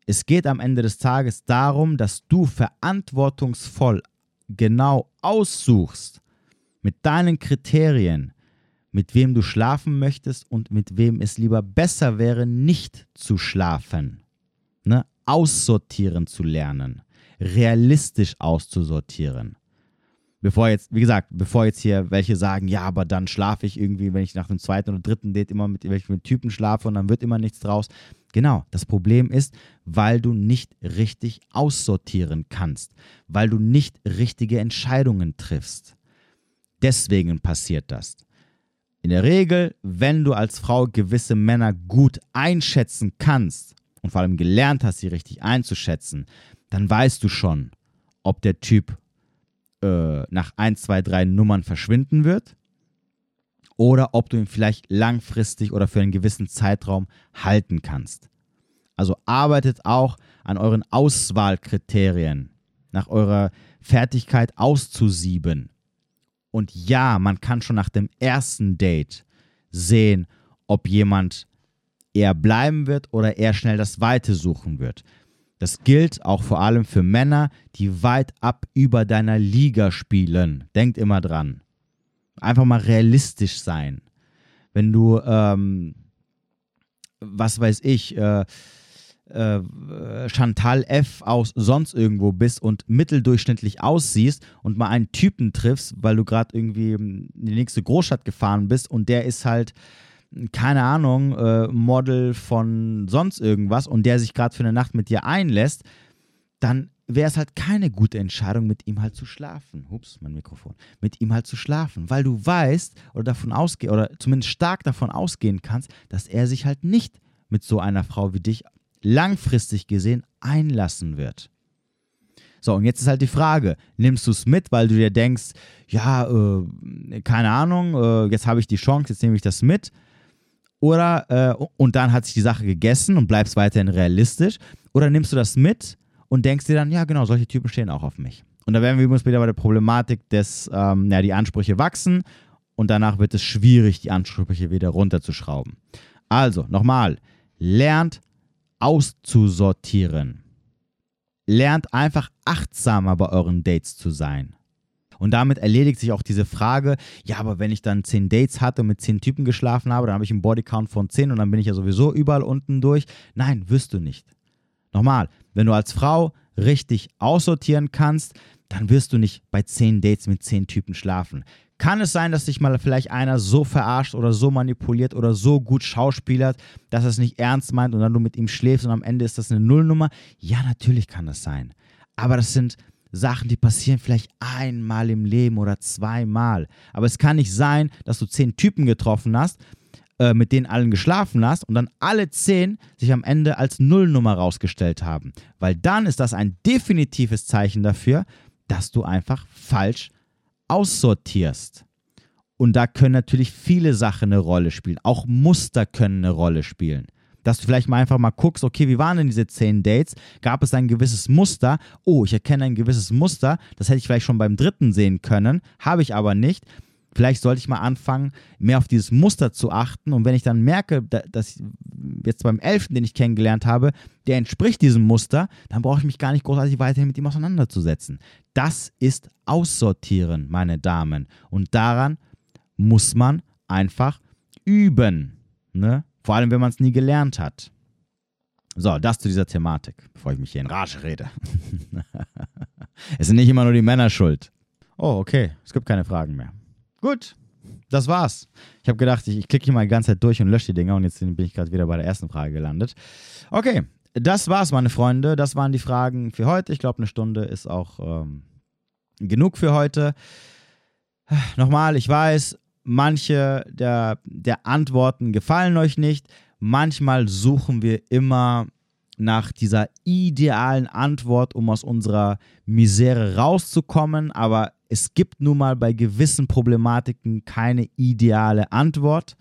es geht am Ende des Tages darum, dass du verantwortungsvoll genau aussuchst mit deinen Kriterien, mit wem du schlafen möchtest und mit wem es lieber besser wäre, nicht zu schlafen. Ne? Aussortieren zu lernen, realistisch auszusortieren. Bevor jetzt, wie gesagt, bevor jetzt hier welche sagen, ja, aber dann schlafe ich irgendwie, wenn ich nach dem zweiten oder dritten Date immer mit welchen Typen schlafe und dann wird immer nichts draus. Genau, das Problem ist, weil du nicht richtig aussortieren kannst, weil du nicht richtige Entscheidungen triffst. Deswegen passiert das. In der Regel, wenn du als Frau gewisse Männer gut einschätzen kannst und vor allem gelernt hast, sie richtig einzuschätzen, dann weißt du schon, ob der Typ äh, nach 1, 2, 3 Nummern verschwinden wird oder ob du ihn vielleicht langfristig oder für einen gewissen Zeitraum halten kannst. Also arbeitet auch an euren Auswahlkriterien, nach eurer Fertigkeit auszusieben. Und ja, man kann schon nach dem ersten Date sehen, ob jemand eher bleiben wird oder eher schnell das Weite suchen wird. Das gilt auch vor allem für Männer, die weit ab über deiner Liga spielen. Denkt immer dran. Einfach mal realistisch sein. Wenn du, ähm, was weiß ich, äh, äh, Chantal F. aus sonst irgendwo bist und mitteldurchschnittlich aussiehst und mal einen Typen triffst, weil du gerade irgendwie in die nächste Großstadt gefahren bist und der ist halt, keine Ahnung, äh, Model von sonst irgendwas und der sich gerade für eine Nacht mit dir einlässt, dann wäre es halt keine gute Entscheidung, mit ihm halt zu schlafen. Ups, mein Mikrofon. Mit ihm halt zu schlafen, weil du weißt oder davon ausgehst oder zumindest stark davon ausgehen kannst, dass er sich halt nicht mit so einer Frau wie dich langfristig gesehen einlassen wird. So, und jetzt ist halt die Frage, nimmst du es mit, weil du dir denkst, ja, äh, keine Ahnung, äh, jetzt habe ich die Chance, jetzt nehme ich das mit. Oder, äh, und dann hat sich die Sache gegessen und bleibst weiterhin realistisch. Oder nimmst du das mit und denkst dir dann, ja, genau, solche Typen stehen auch auf mich. Und da werden wir übrigens wieder bei der Problematik, dass ähm, ja, die Ansprüche wachsen und danach wird es schwierig, die Ansprüche wieder runterzuschrauben. Also, nochmal, lernt auszusortieren. Lernt einfach achtsamer bei euren Dates zu sein. Und damit erledigt sich auch diese Frage, ja, aber wenn ich dann zehn Dates hatte und mit zehn Typen geschlafen habe, dann habe ich einen Bodycount von zehn und dann bin ich ja sowieso überall unten durch. Nein, wirst du nicht. Nochmal, wenn du als Frau richtig aussortieren kannst, dann wirst du nicht bei zehn Dates mit zehn Typen schlafen. Kann es sein, dass dich mal vielleicht einer so verarscht oder so manipuliert oder so gut schauspielert, dass er es nicht ernst meint und dann du mit ihm schläfst und am Ende ist das eine Nullnummer? Ja, natürlich kann das sein. Aber das sind Sachen, die passieren vielleicht einmal im Leben oder zweimal. Aber es kann nicht sein, dass du zehn Typen getroffen hast, äh, mit denen allen geschlafen hast und dann alle zehn sich am Ende als Nullnummer rausgestellt haben. Weil dann ist das ein definitives Zeichen dafür, dass du einfach falsch aussortierst. Und da können natürlich viele Sachen eine Rolle spielen. Auch Muster können eine Rolle spielen. Dass du vielleicht mal einfach mal guckst, okay, wie waren denn diese zehn Dates? Gab es ein gewisses Muster? Oh, ich erkenne ein gewisses Muster. Das hätte ich vielleicht schon beim dritten sehen können, habe ich aber nicht. Vielleicht sollte ich mal anfangen, mehr auf dieses Muster zu achten. Und wenn ich dann merke, dass jetzt beim Elften, den ich kennengelernt habe, der entspricht diesem Muster, dann brauche ich mich gar nicht großartig weiterhin mit ihm auseinanderzusetzen. Das ist Aussortieren, meine Damen. Und daran muss man einfach üben. Ne? Vor allem, wenn man es nie gelernt hat. So, das zu dieser Thematik, bevor ich mich hier in Rage rede. es sind nicht immer nur die Männer schuld. Oh, okay, es gibt keine Fragen mehr. Gut, das war's. Ich habe gedacht, ich, ich klicke hier mal die ganze Zeit durch und lösche die Dinger und jetzt bin ich gerade wieder bei der ersten Frage gelandet. Okay, das war's, meine Freunde. Das waren die Fragen für heute. Ich glaube, eine Stunde ist auch ähm, genug für heute. Nochmal, ich weiß, manche der, der Antworten gefallen euch nicht. Manchmal suchen wir immer nach dieser idealen Antwort, um aus unserer Misere rauszukommen, aber es gibt nun mal bei gewissen Problematiken keine ideale Antwort,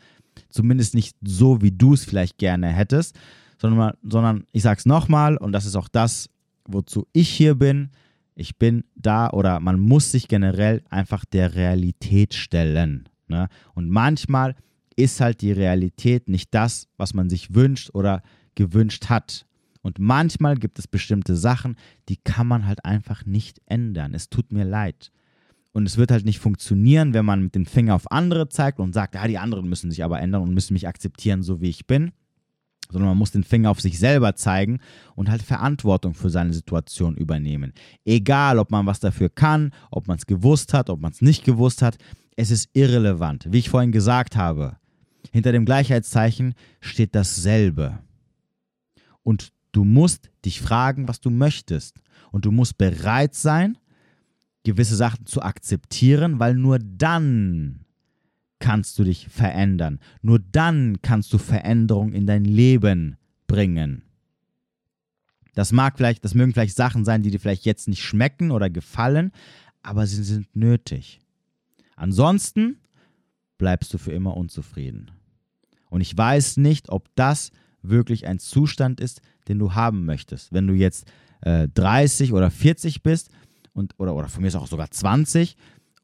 zumindest nicht so, wie du es vielleicht gerne hättest, sondern, sondern ich sage es nochmal und das ist auch das, wozu ich hier bin. Ich bin da oder man muss sich generell einfach der Realität stellen. Ne? Und manchmal ist halt die Realität nicht das, was man sich wünscht oder gewünscht hat. Und manchmal gibt es bestimmte Sachen, die kann man halt einfach nicht ändern. Es tut mir leid. Und es wird halt nicht funktionieren, wenn man mit dem Finger auf andere zeigt und sagt, ja, die anderen müssen sich aber ändern und müssen mich akzeptieren, so wie ich bin. Sondern man muss den Finger auf sich selber zeigen und halt Verantwortung für seine Situation übernehmen. Egal, ob man was dafür kann, ob man es gewusst hat, ob man es nicht gewusst hat, es ist irrelevant. Wie ich vorhin gesagt habe, hinter dem Gleichheitszeichen steht dasselbe. Und du musst dich fragen, was du möchtest. Und du musst bereit sein, gewisse Sachen zu akzeptieren, weil nur dann kannst du dich verändern. Nur dann kannst du Veränderung in dein Leben bringen. Das mag vielleicht, das mögen vielleicht Sachen sein, die dir vielleicht jetzt nicht schmecken oder gefallen, aber sie sind nötig. Ansonsten bleibst du für immer unzufrieden. Und ich weiß nicht, ob das wirklich ein Zustand ist, den du haben möchtest. Wenn du jetzt äh, 30 oder 40 bist und, oder, oder von mir ist auch sogar 20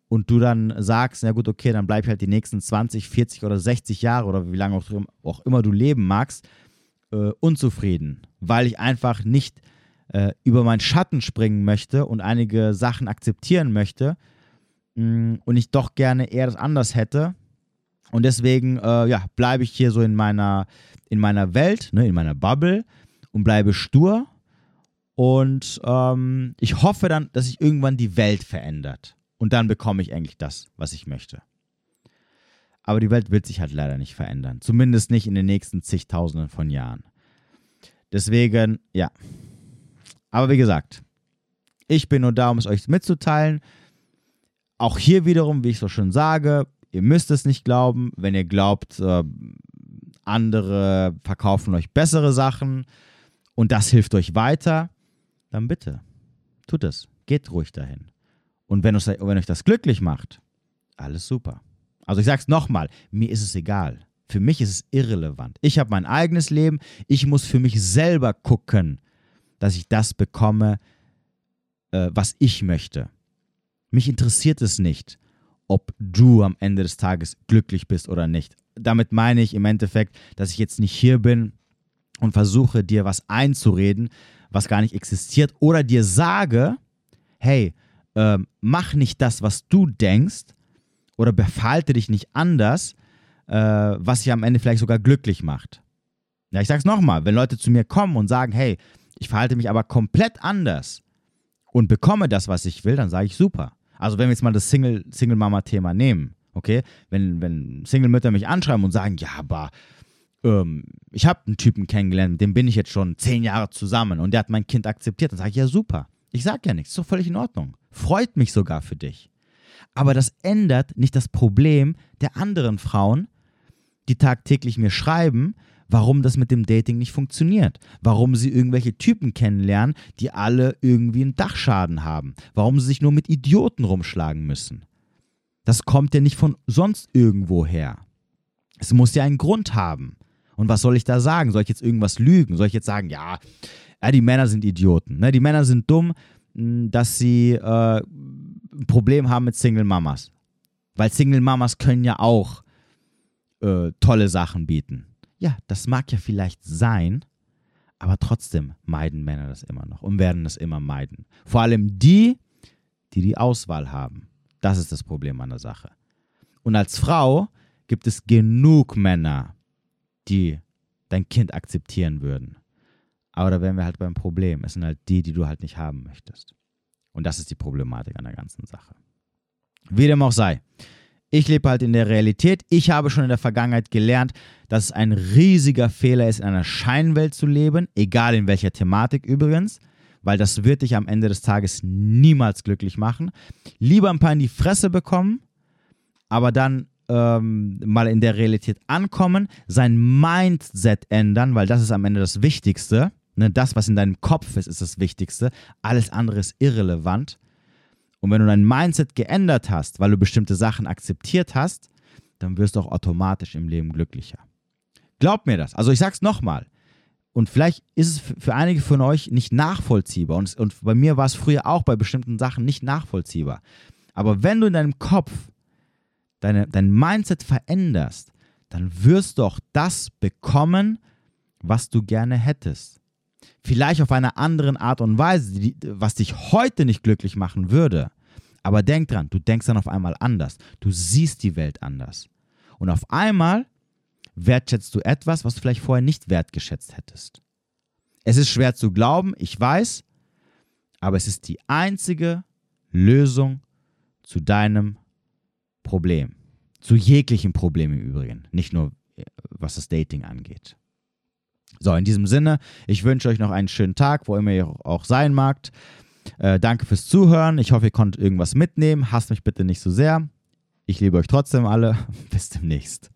und du dann sagst, na gut, okay, dann bleib halt die nächsten 20, 40 oder 60 Jahre oder wie lange auch, auch immer du leben magst, äh, unzufrieden, weil ich einfach nicht äh, über meinen Schatten springen möchte und einige Sachen akzeptieren möchte mh, mm, und ich doch gerne eher das anders hätte. Und deswegen, äh, ja, bleibe ich hier so in meiner, in meiner Welt, ne, in meiner Bubble und bleibe stur. Und ähm, ich hoffe dann, dass sich irgendwann die Welt verändert. Und dann bekomme ich eigentlich das, was ich möchte. Aber die Welt wird sich halt leider nicht verändern. Zumindest nicht in den nächsten zigtausenden von Jahren. Deswegen, ja. Aber wie gesagt, ich bin nur da, um es euch mitzuteilen. Auch hier wiederum, wie ich so schon sage, ihr müsst es nicht glauben. Wenn ihr glaubt, äh, andere verkaufen euch bessere Sachen und das hilft euch weiter, dann bitte, tut es. Geht ruhig dahin. Und wenn, wenn euch das glücklich macht, alles super. Also ich sage es nochmal, mir ist es egal. Für mich ist es irrelevant. Ich habe mein eigenes Leben. Ich muss für mich selber gucken, dass ich das bekomme, äh, was ich möchte. Mich interessiert es nicht, ob du am Ende des Tages glücklich bist oder nicht. Damit meine ich im Endeffekt, dass ich jetzt nicht hier bin und versuche dir was einzureden, was gar nicht existiert, oder dir sage, hey, äh, mach nicht das, was du denkst, oder befalte dich nicht anders, äh, was dich am Ende vielleicht sogar glücklich macht. Ja, ich sag's nochmal, wenn Leute zu mir kommen und sagen, hey, ich verhalte mich aber komplett anders und bekomme das, was ich will, dann sage ich super. Also wenn wir jetzt mal das Single-Mama-Thema Single nehmen, okay, wenn, wenn Single-Mütter mich anschreiben und sagen, ja, aber ähm, ich habe einen Typen kennengelernt, mit dem bin ich jetzt schon zehn Jahre zusammen und der hat mein Kind akzeptiert, dann sage ich, ja super. Ich sage ja nichts, ist doch völlig in Ordnung. Freut mich sogar für dich. Aber das ändert nicht das Problem der anderen Frauen, die tagtäglich mir schreiben, warum das mit dem Dating nicht funktioniert, warum sie irgendwelche Typen kennenlernen, die alle irgendwie einen Dachschaden haben, warum sie sich nur mit Idioten rumschlagen müssen. Das kommt ja nicht von sonst irgendwo her. Es muss ja einen Grund haben. Und was soll ich da sagen? Soll ich jetzt irgendwas lügen? Soll ich jetzt sagen, ja, ja die Männer sind Idioten. Ne? Die Männer sind dumm, hm, dass sie äh, ein Problem haben mit Single Mamas. Weil Single Mamas können ja auch äh, tolle Sachen bieten. Ja, das mag ja vielleicht sein, aber trotzdem meiden Männer das immer noch und werden das immer meiden. Vor allem die, die die Auswahl haben. Das ist das Problem an der Sache. Und als Frau gibt es genug Männer, die dein Kind akzeptieren würden. Aber da wären wir halt beim Problem. Es sind halt die, die du halt nicht haben möchtest. Und das ist die Problematik an der ganzen Sache. Wie dem auch sei. Ich lebe halt in der Realität. Ich habe schon in der Vergangenheit gelernt, dass es ein riesiger Fehler ist, in einer Scheinwelt zu leben, egal in welcher Thematik übrigens, weil das wird dich am Ende des Tages niemals glücklich machen. Lieber ein paar in die Fresse bekommen, aber dann ähm, mal in der Realität ankommen, sein Mindset ändern, weil das ist am Ende das Wichtigste. Ne, das, was in deinem Kopf ist, ist das Wichtigste. Alles andere ist irrelevant. Und wenn du dein Mindset geändert hast, weil du bestimmte Sachen akzeptiert hast, dann wirst du auch automatisch im Leben glücklicher. Glaub mir das. Also ich sag's nochmal. Und vielleicht ist es für einige von euch nicht nachvollziehbar. Und, und bei mir war es früher auch bei bestimmten Sachen nicht nachvollziehbar. Aber wenn du in deinem Kopf deine, dein Mindset veränderst, dann wirst du auch das bekommen, was du gerne hättest vielleicht auf einer anderen Art und Weise, die, was dich heute nicht glücklich machen würde. Aber denk dran, du denkst dann auf einmal anders. Du siehst die Welt anders. Und auf einmal wertschätzt du etwas, was du vielleicht vorher nicht wertgeschätzt hättest. Es ist schwer zu glauben, ich weiß, aber es ist die einzige Lösung zu deinem Problem. Zu jeglichen Problemen im Übrigen, nicht nur äh, was das Dating angeht. So, in diesem Sinne, ich wünsche euch noch einen schönen Tag, wo immer ihr auch sein magt. Äh, danke fürs Zuhören. Ich hoffe, ihr konntet irgendwas mitnehmen. Hasst mich bitte nicht so sehr. Ich liebe euch trotzdem alle. Bis demnächst.